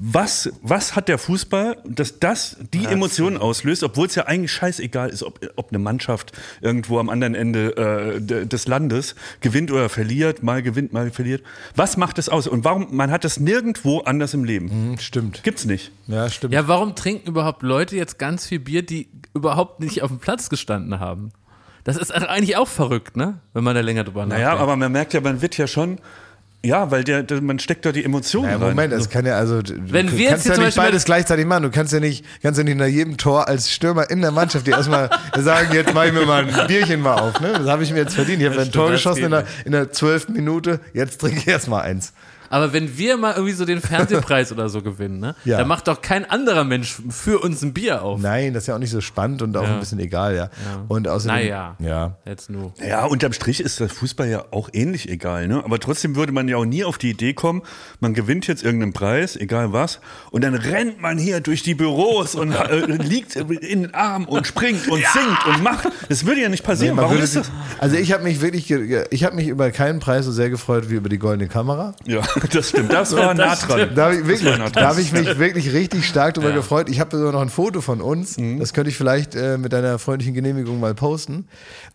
Speaker 3: Was, was hat der Fußball, dass das die Emotionen auslöst, obwohl es ja eigentlich scheißegal ist, ob, ob eine Mannschaft irgendwo am anderen Ende äh, de- des Landes gewinnt oder verliert, mal gewinnt, mal verliert. Was macht es aus? Und warum, man hat das nirgendwo anders im Leben.
Speaker 1: Hm, Stimmt.
Speaker 3: Gibt's nicht.
Speaker 1: Ja, stimmt.
Speaker 2: Ja, warum trinken überhaupt Leute jetzt ganz viel Bier, die überhaupt nicht auf dem Platz gestanden haben? Das ist eigentlich auch verrückt, ne? Wenn man da länger drüber nachdenkt.
Speaker 3: Naja, aber man merkt ja, man wird ja schon, ja, weil der, der man steckt da die Emotionen
Speaker 1: Ja,
Speaker 3: rein.
Speaker 1: Moment, es kann ja also
Speaker 2: Wenn
Speaker 1: du
Speaker 2: wir jetzt
Speaker 1: kannst
Speaker 2: hier
Speaker 1: ja
Speaker 2: zum
Speaker 1: nicht
Speaker 2: Beispiel
Speaker 1: beides gleichzeitig machen. Du kannst ja nicht, kannst ja nicht nach jedem Tor als Stürmer in der Mannschaft dir erstmal sagen, jetzt mache ich mir mal ein Bierchen mal auf. Ne? Das habe ich mir jetzt verdient. Ich habe ein Tor
Speaker 2: das
Speaker 1: geschossen in der, in der zwölften Minute. Jetzt trinke ich erstmal eins.
Speaker 2: Aber wenn wir mal irgendwie so den Fernsehpreis oder so gewinnen, ne?
Speaker 1: Ja.
Speaker 2: Dann macht doch kein anderer Mensch für uns ein Bier auf.
Speaker 1: Nein, das ist ja auch nicht so spannend und auch
Speaker 2: Ja.
Speaker 1: ein bisschen egal, ja. Und außerdem,
Speaker 2: Naja.
Speaker 1: ja.
Speaker 2: Jetzt nur.
Speaker 3: Ja, unterm Strich ist der Fußball ja auch ähnlich egal, ne? Aber trotzdem würde man ja auch nie auf die Idee kommen, man gewinnt jetzt irgendeinen Preis, egal was, und dann rennt man hier durch die Büros und äh, liegt in den Arm und springt und singt und macht. Das würde ja nicht passieren.
Speaker 1: Man
Speaker 3: Warum ist das?
Speaker 1: Also ich habe mich wirklich, ich habe mich über keinen Preis so sehr gefreut wie über die goldene Kamera.
Speaker 3: Ja, das stimmt. Das war nah dran.
Speaker 1: Da habe ich, hab ich mich wirklich richtig stark darüber
Speaker 2: Ja.
Speaker 1: gefreut. Ich habe sogar noch ein Foto von uns. Das könnte ich vielleicht äh, mit deiner freundlichen Genehmigung mal posten.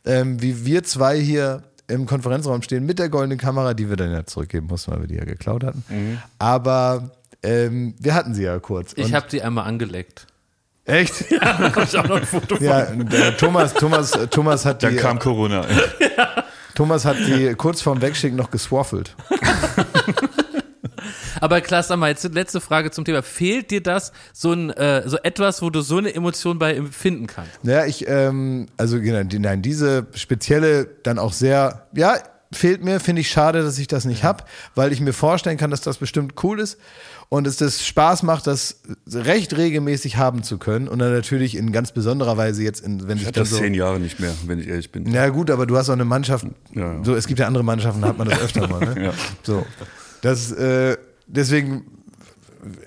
Speaker 1: Ähm, wie wir zwei hier im Konferenzraum stehen mit der goldenen Kamera, die wir dann ja zurückgeben mussten, weil wir die ja geklaut hatten. Aber ähm, wir hatten sie ja kurz.
Speaker 2: Ich habe die einmal angeleckt.
Speaker 1: echt?
Speaker 2: Da kommt auch noch ein Foto von.
Speaker 1: Ja, Thomas, Thomas, Thomas hat
Speaker 3: Dann
Speaker 1: die,
Speaker 3: kam Corona.
Speaker 1: Thomas hat die kurz vorm Wegschicken noch geswaffelt.
Speaker 2: Aber Klaas, sag mal, jetzt letzte Frage zum Thema. Fehlt dir das, so, ein, äh, so etwas, wo du so eine Emotion bei empfinden kannst?
Speaker 1: Ja, ich, ähm, also genau, die- nein, diese spezielle dann auch sehr, ja, fehlt mir, finde ich schade, dass ich das nicht hab, weil ich mir vorstellen kann, dass das bestimmt cool ist und es das Spaß macht, das recht regelmäßig haben zu können und dann natürlich in ganz besonderer Weise jetzt, in, wenn
Speaker 3: Ich
Speaker 1: ich
Speaker 3: das
Speaker 1: so,
Speaker 3: zehn Jahre nicht mehr, wenn ich ehrlich bin.
Speaker 1: na gut, aber du hast auch eine Mannschaft.
Speaker 3: Ja, ja.
Speaker 1: So, es gibt ja andere Mannschaften, da hat man das öfter mal. Ne?
Speaker 3: Ja.
Speaker 1: So, das äh, deswegen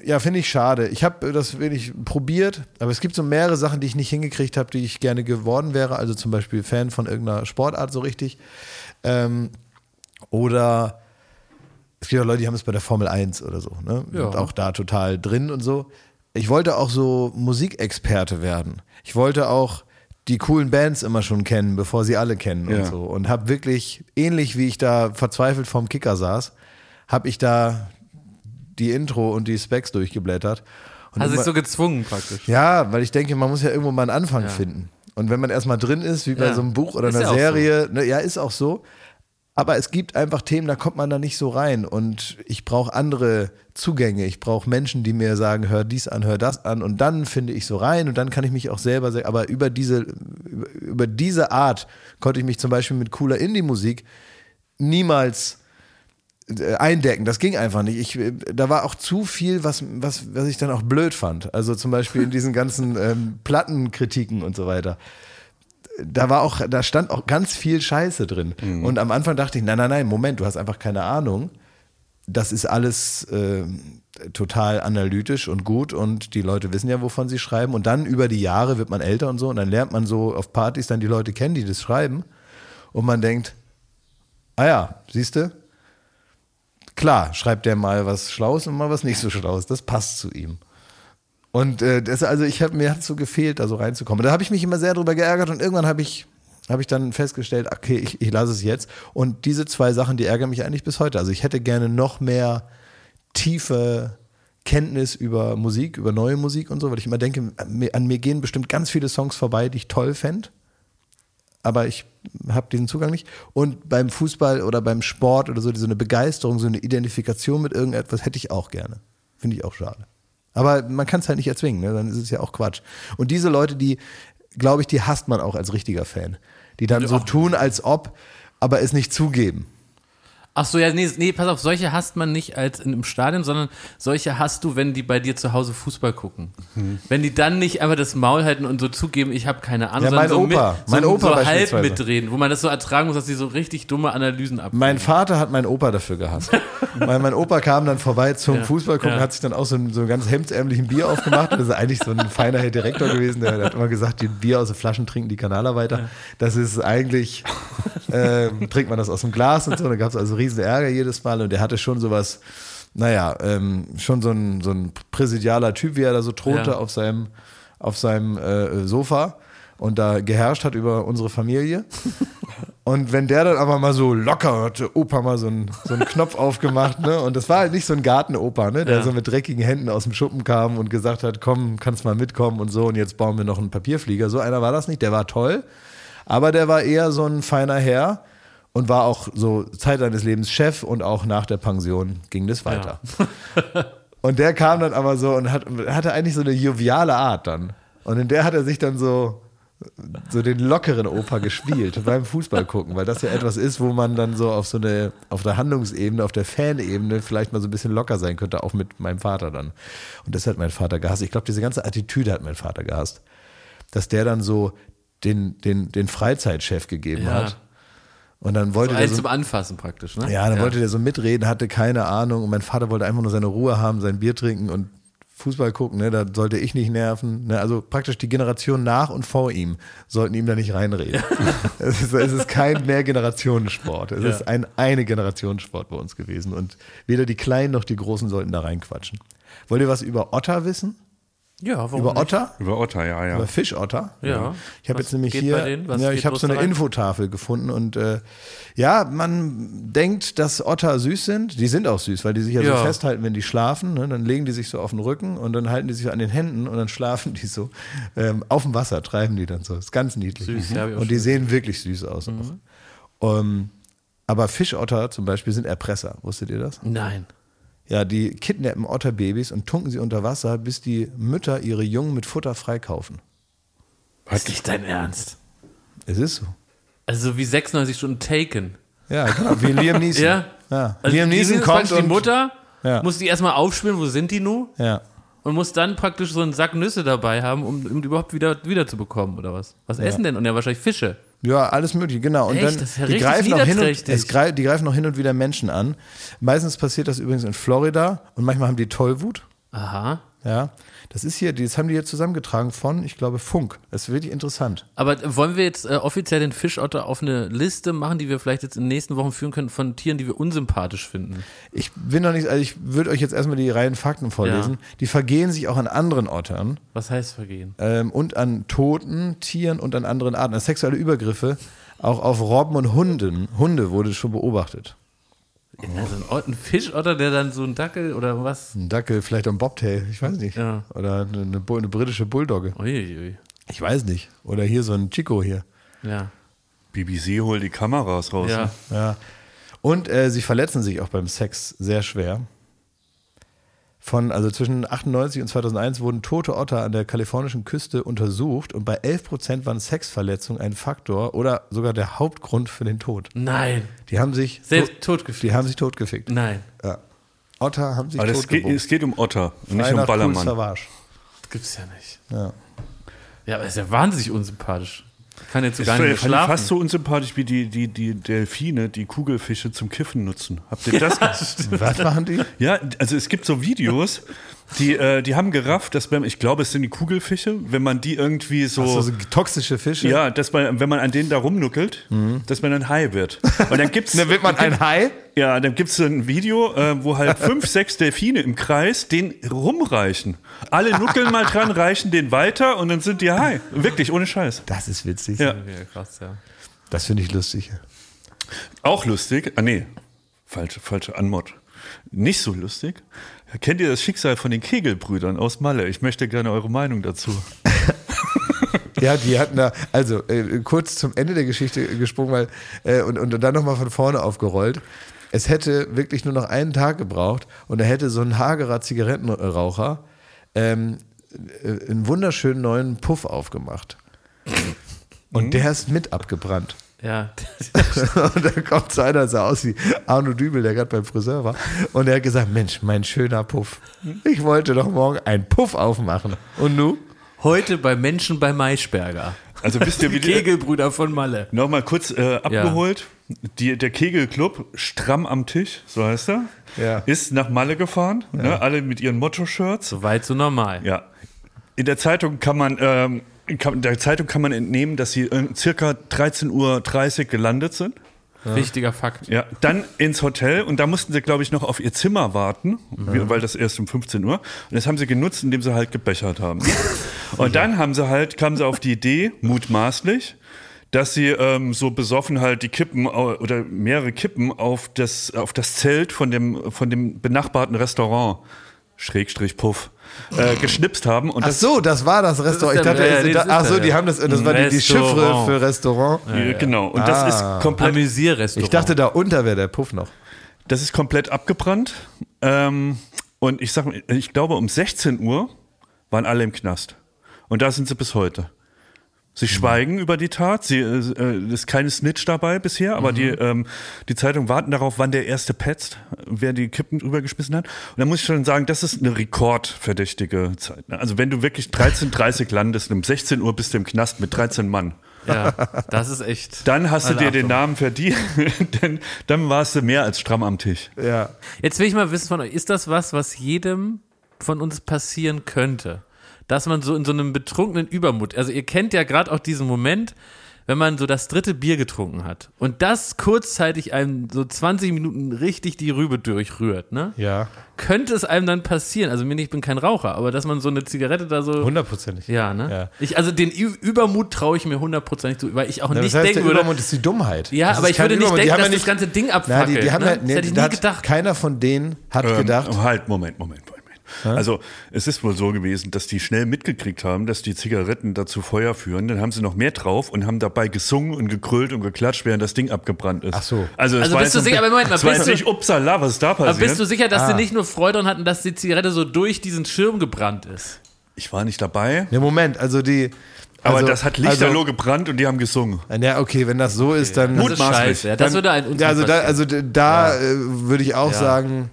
Speaker 1: ja finde ich schade. Ich habe das wenig probiert, aber es gibt so mehrere Sachen, die ich nicht hingekriegt habe, die ich gerne geworden wäre. Also zum Beispiel Fan von irgendeiner Sportart so richtig. Ähm, oder es gibt auch Leute, die haben es bei der Formel 1 oder so, ne?
Speaker 2: Ja.
Speaker 1: Auch da total drin und so. Ich wollte auch so Musikexperte werden. Ich wollte auch die coolen Bands immer schon kennen, bevor sie alle kennen und
Speaker 3: Ja.
Speaker 1: so. Und habe wirklich, ähnlich wie ich da verzweifelt vorm Kicker saß, habe ich da die Intro und die Specs durchgeblättert. Und
Speaker 2: Hast
Speaker 1: immer-
Speaker 2: dich so gezwungen praktisch.
Speaker 1: ja, weil ich denke, man muss ja irgendwo mal einen Anfang
Speaker 2: Ja.
Speaker 1: finden. Und wenn man erstmal drin ist, wie bei
Speaker 2: Ja.
Speaker 1: so einem Buch oder
Speaker 2: Ist
Speaker 1: einer
Speaker 2: ja
Speaker 1: Serie, ne, ja, ist auch so. Aber es gibt einfach Themen, da kommt man da nicht so rein. Und ich brauche andere Zugänge. Ich brauche Menschen, die mir sagen, hör dies an, hör das an. Und dann finde ich so rein und dann kann ich mich auch selber sagen. Aber über diese, über, diese Art konnte ich mich zum Beispiel mit cooler Indie-Musik niemals eindecken. Das ging einfach nicht. Ich, äh, da war auch zu viel, was, was, was ich dann auch blöd fand. Also zum Beispiel in diesen ganzen ähm, Plattenkritiken und so weiter. Da war auch, da stand auch ganz viel Scheiße drin. Und am Anfang dachte ich, nein, nein, nein, Moment, du hast einfach keine Ahnung. Das ist alles äh, total analytisch und gut und die Leute wissen ja, wovon sie schreiben. Und dann über die Jahre wird man älter und so und dann lernt man so auf Partys dann die Leute kennen, die das schreiben. Und man denkt, ah ja, siehst du, klar, schreibt der mal was Schlaues und mal was nicht so Schlaues. Das passt zu ihm. Und äh, das, also ich habe mir hat so gefehlt, da so reinzukommen. Da habe ich mich immer sehr drüber geärgert und irgendwann habe ich habe ich dann festgestellt, okay, ich, ich lasse es jetzt. Und diese zwei Sachen, die ärgern mich eigentlich bis heute. Also ich hätte gerne noch mehr tiefe Kenntnis über Musik, über neue Musik und so, weil ich immer denke, an mir gehen bestimmt ganz viele Songs vorbei, die ich toll fände aber ich habe diesen Zugang nicht. Und beim Fußball oder beim Sport oder so, so eine Begeisterung, so eine Identifikation mit irgendetwas hätte ich auch gerne. Finde ich auch schade. Aber man kann es halt nicht erzwingen, ne? dann ist es ja auch Quatsch. Und diese Leute, die, glaube ich, die hasst man auch als richtiger Fan. Die dann so tun, als ob, aber es nicht zugeben.
Speaker 2: Ach so, ja, nee, nee, pass auf, solche hasst man nicht als in, im Stadion, sondern solche hast du, wenn die bei dir zu Hause Fußball gucken.
Speaker 1: Mhm.
Speaker 2: Wenn die dann nicht einfach das Maul halten und so zugeben, ich habe keine Ahnung,
Speaker 1: Ja, mein
Speaker 2: sondern so,
Speaker 1: Opa.
Speaker 2: mit, so,
Speaker 1: Mein Opa
Speaker 2: so halb mitreden, wo man das so ertragen muss, dass die so richtig dumme Analysen ab.
Speaker 1: Mein Vater hat meinen Opa dafür gehasst. Weil mein Opa kam dann vorbei zum
Speaker 2: Ja,
Speaker 1: Fußball gucken,
Speaker 2: ja.
Speaker 1: hat sich dann auch so ein, so ein ganz hemdsärmlichen Bier aufgemacht. Das ist eigentlich so ein feiner Herr Direktor gewesen, der hat immer gesagt, die Bier aus den Flaschen trinken die Kanaler weiter. Das ist eigentlich, ähm, trinkt man das aus dem Glas und so. Da gab es also riesen Ärger jedes Mal und der hatte schon sowas, naja, ähm, schon so ein, so ein präsidialer Typ, wie er da so thronte
Speaker 2: Ja.
Speaker 1: auf seinem, auf seinem äh, Sofa und da geherrscht hat über unsere Familie. Und wenn der dann aber mal so locker hatte, Opa mal so einen, so einen Knopf aufgemacht, ne? Und das war halt nicht so ein Gartenopa, ne? Der
Speaker 2: Ja.
Speaker 1: so mit dreckigen Händen aus dem Schuppen kam und gesagt hat, komm, kannst mal mitkommen und so und jetzt bauen wir noch einen Papierflieger. So einer war das nicht, der war toll. Aber der war eher so ein feiner Herr und war auch so Zeit seines Lebens Chef und auch nach der Pension ging das weiter. Und der kam dann aber so und hat, hatte eigentlich so eine joviale Art dann. Und in der hat er sich dann so, so den lockeren Opa gespielt beim Fußball gucken, weil das ja etwas ist, wo man dann so auf so eine, auf der Handlungsebene, auf der Fanebene vielleicht mal so ein bisschen locker sein könnte, auch mit meinem Vater dann. Und das hat mein Vater gehasst. Ich glaube, diese ganze Attitüde hat mein Vater gehasst. Dass der dann so den, den, den Freizeitchef gegeben
Speaker 2: Ja.
Speaker 1: hat. Und dann wollte
Speaker 2: so
Speaker 1: der so,
Speaker 2: zum Anfassen praktisch, ne?
Speaker 1: ja, dann wollte der so mitreden, hatte keine Ahnung und mein Vater wollte einfach nur seine Ruhe haben, sein Bier trinken und Fußball gucken, ne, da sollte ich nicht nerven. Ne, also praktisch die Generation nach und vor ihm sollten ihm da nicht reinreden. es, ist, es ist kein Mehrgenerationensport. Es
Speaker 2: Ja.
Speaker 1: ist ein eine Generationssport bei uns gewesen. Und weder die Kleinen noch die Großen sollten da reinquatschen. Wollt ihr was über Otter wissen?
Speaker 2: Ja, warum
Speaker 1: Über
Speaker 2: nicht?
Speaker 1: Otter?
Speaker 3: Über Otter, ja, ja.
Speaker 1: Über Fischotter?
Speaker 2: Ja.
Speaker 1: Ich habe jetzt nämlich hier,
Speaker 2: bei denen? Was
Speaker 1: ja, ich habe so eine
Speaker 2: rein?
Speaker 1: Infotafel gefunden und äh, ja, man denkt, dass Otter süß sind. Die sind auch süß, weil die sich ja,
Speaker 2: Ja.
Speaker 1: so festhalten, wenn die schlafen. Ne? Dann legen die sich so auf den Rücken und dann halten die sich so an den Händen und dann schlafen die so ähm, auf dem Wasser, treiben die dann so. ist ganz niedlich.
Speaker 2: Süß, ja, ich auch
Speaker 1: und die sehen wirklich süß aus. Auch. Ähm, aber Fischotter zum Beispiel sind Erpresser. Wusstet ihr das?
Speaker 2: Nein.
Speaker 1: Ja, die kidnappen Otterbabys und tunken sie unter Wasser, bis die Mütter ihre Jungen mit Futter freikaufen.
Speaker 2: Ist nicht dein Ernst.
Speaker 1: Es ist so.
Speaker 2: Also wie 96 Stunden Taken.
Speaker 1: Ja, genau, wie Liam Neeson.
Speaker 2: Ja.
Speaker 1: ja.
Speaker 2: Also
Speaker 1: Liam
Speaker 2: die
Speaker 1: Neeson kommt und,
Speaker 2: die Mutter,
Speaker 1: Ja.
Speaker 2: muss die erstmal aufspüren, wo sind die nun?
Speaker 1: Ja.
Speaker 2: Und muss dann praktisch so einen Sack Nüsse dabei haben, um, um die überhaupt wieder, wieder zu bekommen, oder was? Was essen denn? Und ja, wahrscheinlich Fische.
Speaker 1: Ja, alles mögliche, genau. Und
Speaker 2: Echt?
Speaker 1: dann
Speaker 2: Das ist ja
Speaker 1: die greifen auch hin und, es greif, die greifen auch hin und wieder Menschen an. Meistens passiert das übrigens in Florida und manchmal haben die Tollwut.
Speaker 2: Aha.
Speaker 1: Ja, das ist hier, das haben die jetzt zusammengetragen von, ich glaube, Funk. Das ist wirklich interessant.
Speaker 2: Aber wollen wir jetzt äh, offiziell den Fischotter auf eine Liste machen, die wir vielleicht jetzt in den nächsten Wochen führen können von Tieren, die wir unsympathisch finden?
Speaker 1: Ich bin noch nicht, also ich würde euch jetzt erstmal die reinen Fakten vorlesen.
Speaker 2: Ja.
Speaker 1: Die vergehen sich auch an anderen Ottern
Speaker 2: Was heißt vergehen?
Speaker 1: ähm, und an toten Tieren und an anderen Arten. Also sexuelle Übergriffe auch auf Robben und Hunden. Hunde wurde schon beobachtet.
Speaker 2: Also ein, ein Fischotter, der dann so ein Dackel oder was?
Speaker 1: Ein Dackel, vielleicht ein Bobtail, ich weiß nicht.
Speaker 2: Ja.
Speaker 1: Oder eine, eine, eine britische Bulldogge.
Speaker 2: Uiuiui.
Speaker 1: Ich weiß nicht. Oder hier so ein Chico hier.
Speaker 2: Ja.
Speaker 3: BBC holt die Kameras raus.
Speaker 2: Ja.
Speaker 3: ne?
Speaker 1: Ja. Und äh, sie verletzen sich auch beim Sex sehr schwer. Von, also zwischen 98 und 2001 wurden tote Otter an der kalifornischen Küste untersucht und bei 11 Prozent waren Sexverletzungen ein Faktor oder sogar der Hauptgrund für den Tod.
Speaker 2: Nein.
Speaker 1: Die haben sich
Speaker 2: Selbst
Speaker 1: tot-
Speaker 2: totgefickt.
Speaker 1: Die haben sich totgefickt.
Speaker 2: Nein.
Speaker 1: Ja. Otter haben sich
Speaker 3: Aber es geht, es geht um Otter und nicht um Ballermann.
Speaker 2: Das gibt's ja nicht.
Speaker 1: Ja.
Speaker 2: Ja, aber ist ja wahnsinnig unsympathisch. Kann jetzt so
Speaker 3: Ist
Speaker 2: gar nicht schlafen.
Speaker 3: fast so unsympathisch wie die, die, die Delfine, die Kugelfische zum Kiffen nutzen. Habt ihr das?
Speaker 1: Was machen die?
Speaker 3: Ja, also es gibt so Videos, die, äh, die haben gerafft, dass wenn, ich glaube, es sind die Kugelfische, wenn man die irgendwie so,
Speaker 1: So, so toxische Fische.
Speaker 3: ja, dass man, wenn man an denen da rumnuckelt, dass man ein Hai wird. Und dann gibt's,
Speaker 1: Dann wird man ein Hai.
Speaker 3: ja, dann gibt's ein Video, äh, wo halt fünf, sechs Delfine im Kreis den rumreichen. Alle nuckeln mal dran, reichen den weiter und dann sind die Hai. Wirklich, ohne Scheiß.
Speaker 1: Das ist witzig.
Speaker 3: Ja.
Speaker 2: Ja, krass, ja.
Speaker 1: Das finde ich lustig.
Speaker 3: Auch lustig. Ah, nee. Falsche, falsche Anmod. Nicht so lustig. Kennt ihr das Schicksal von den Kegelbrüdern aus Malle? Ich möchte gerne eure Meinung dazu.
Speaker 1: Ja, die hatten da, also äh, kurz zum Ende der Geschichte gesprungen, weil, äh, und, und dann nochmal von vorne aufgerollt. Es hätte wirklich nur noch einen Tag gebraucht und da hätte so ein hagerer Zigarettenraucher ähm, äh, einen wunderschönen neuen Puff aufgemacht. Und der ist mit abgebrannt.
Speaker 2: Ja.
Speaker 1: Und da kommt so einer, sah aus wie Arno Dübel, der gerade beim Friseur war. Und er hat gesagt: Mensch, mein schöner Puff. Ich wollte doch morgen einen Puff aufmachen. Und nu?
Speaker 2: Heute bei Menschen bei Maischberger.
Speaker 3: Also wisst ihr, wie
Speaker 2: Die Kegelbrüder von Malle.
Speaker 3: Nochmal kurz äh, abgeholt. Die, der Kegelclub, stramm am Tisch, so heißt er,
Speaker 1: Ja.
Speaker 3: ist nach Malle gefahren. Ne, alle mit ihren Motto-Shirts.
Speaker 2: So weit, so normal.
Speaker 3: Ja. In der Zeitung kann man, ähm, kann, der Zeitung kann man entnehmen, dass sie äh, circa 13.30 Uhr gelandet sind.
Speaker 2: Wichtiger Fakt.
Speaker 3: Ja, dann ins Hotel und da mussten sie, glaube ich, noch auf ihr Zimmer warten, wie- weil das erst um 15 Uhr. Und das haben sie genutzt, indem sie halt gebechert haben. Und dann haben sie halt, kamen sie auf die Idee, mutmaßlich, dass sie ähm, so besoffen halt die Kippen oder mehrere Kippen auf das, auf das Zelt von dem, von dem benachbarten Restaurant, Schrägstrich Puff, äh, geschnipst haben. Und
Speaker 1: Ach
Speaker 3: das,
Speaker 1: so, das war das Restaurant. Ich
Speaker 2: der-
Speaker 1: dachte,
Speaker 2: ja,
Speaker 1: es-
Speaker 2: das ist
Speaker 1: ach so, die haben das, das war die, die Chiffre für Restaurant.
Speaker 3: äh, genau. Und das
Speaker 1: Ah.
Speaker 3: ist komplett
Speaker 2: Amüsierrestaurant.
Speaker 1: Ich dachte, da unter wäre der Puff noch.
Speaker 3: Das ist komplett abgebrannt. Ähm, und ich sag ich glaube, um 16 Uhr waren alle im Knast. Und da sind sie bis heute. Sie schweigen über die Tat. Sie, äh, äh, ist keine Snitch dabei bisher, aber die, ähm, die Zeitung warten darauf, wann der erste petzt, wer die Kippen rübergeschmissen hat. Und da muss ich schon sagen, das ist eine rekordverdächtige Zeit. ne? Also wenn du wirklich 13.30 landest und um 16 Uhr bist du im Knast mit 13 Mann,
Speaker 2: Ja, das ist echt.
Speaker 3: dann hast du dir den
Speaker 2: Achtung.
Speaker 3: Namen verdient, denn dann warst du mehr als stramm am Tisch.
Speaker 1: Ja.
Speaker 2: Jetzt will ich mal wissen von euch, ist das was, was jedem von uns passieren könnte? Dass man so in so einem betrunkenen Übermut, also ihr kennt ja gerade auch diesen Moment, wenn man so das dritte Bier getrunken hat und das kurzzeitig einem so 20 Minuten richtig die Rübe durchrührt, ne?
Speaker 1: Ja,
Speaker 2: Könnte es einem dann passieren, also mir nicht, ich bin kein Raucher, aber dass man so eine Zigarette da so
Speaker 1: hundertprozentig.
Speaker 2: ja, ne?
Speaker 1: Ja.
Speaker 2: Ich, also den Ü Übermut traue ich mir hundertprozentig zu, weil ich auch
Speaker 1: Ja,
Speaker 2: nicht
Speaker 1: das heißt,
Speaker 2: denken
Speaker 1: der
Speaker 2: würde.
Speaker 1: Übermut ist die Dummheit.
Speaker 2: Ja,
Speaker 1: Das
Speaker 2: aber ich würde nicht
Speaker 1: Übermut.
Speaker 2: Denken, dass
Speaker 1: ja
Speaker 2: das
Speaker 1: nicht-
Speaker 2: ganze Ding
Speaker 1: Na,
Speaker 2: abfackelt.
Speaker 1: die, die haben
Speaker 2: ne? das
Speaker 1: nee,
Speaker 2: hätte ich nie gedacht.
Speaker 1: Keiner von denen hat
Speaker 3: Ähm,
Speaker 1: gedacht,
Speaker 3: Halt, Moment, Moment, Moment. Also es ist wohl so gewesen, dass die schnell mitgekriegt haben, dass die Zigaretten dazu Feuer führen. Dann haben sie noch mehr drauf und haben dabei gesungen und gekrölt und geklatscht, während das Ding abgebrannt ist.
Speaker 1: Ach so.
Speaker 3: Also,
Speaker 2: Also bist du sicher- aber Moment mal, bist du-
Speaker 3: nicht upsala, was da
Speaker 2: Aber
Speaker 3: passiert.
Speaker 2: bist du sicher, dass
Speaker 1: Ah.
Speaker 2: sie nicht nur Freude daran hatten, dass die Zigarette so durch diesen Schirm gebrannt ist?
Speaker 3: ich war nicht dabei,
Speaker 1: Ja, Moment, also die.
Speaker 3: aber
Speaker 1: also,
Speaker 3: das hat lichterloh
Speaker 1: Also,
Speaker 3: gebrannt und die haben gesungen.
Speaker 1: ja, okay, wenn das so ist, dann.
Speaker 2: Das ist
Speaker 3: Mutmaßlich.
Speaker 2: scheiße. Ja, das würde ein
Speaker 1: ja, also da, also da äh, würde ich auch
Speaker 2: Ja.
Speaker 1: sagen,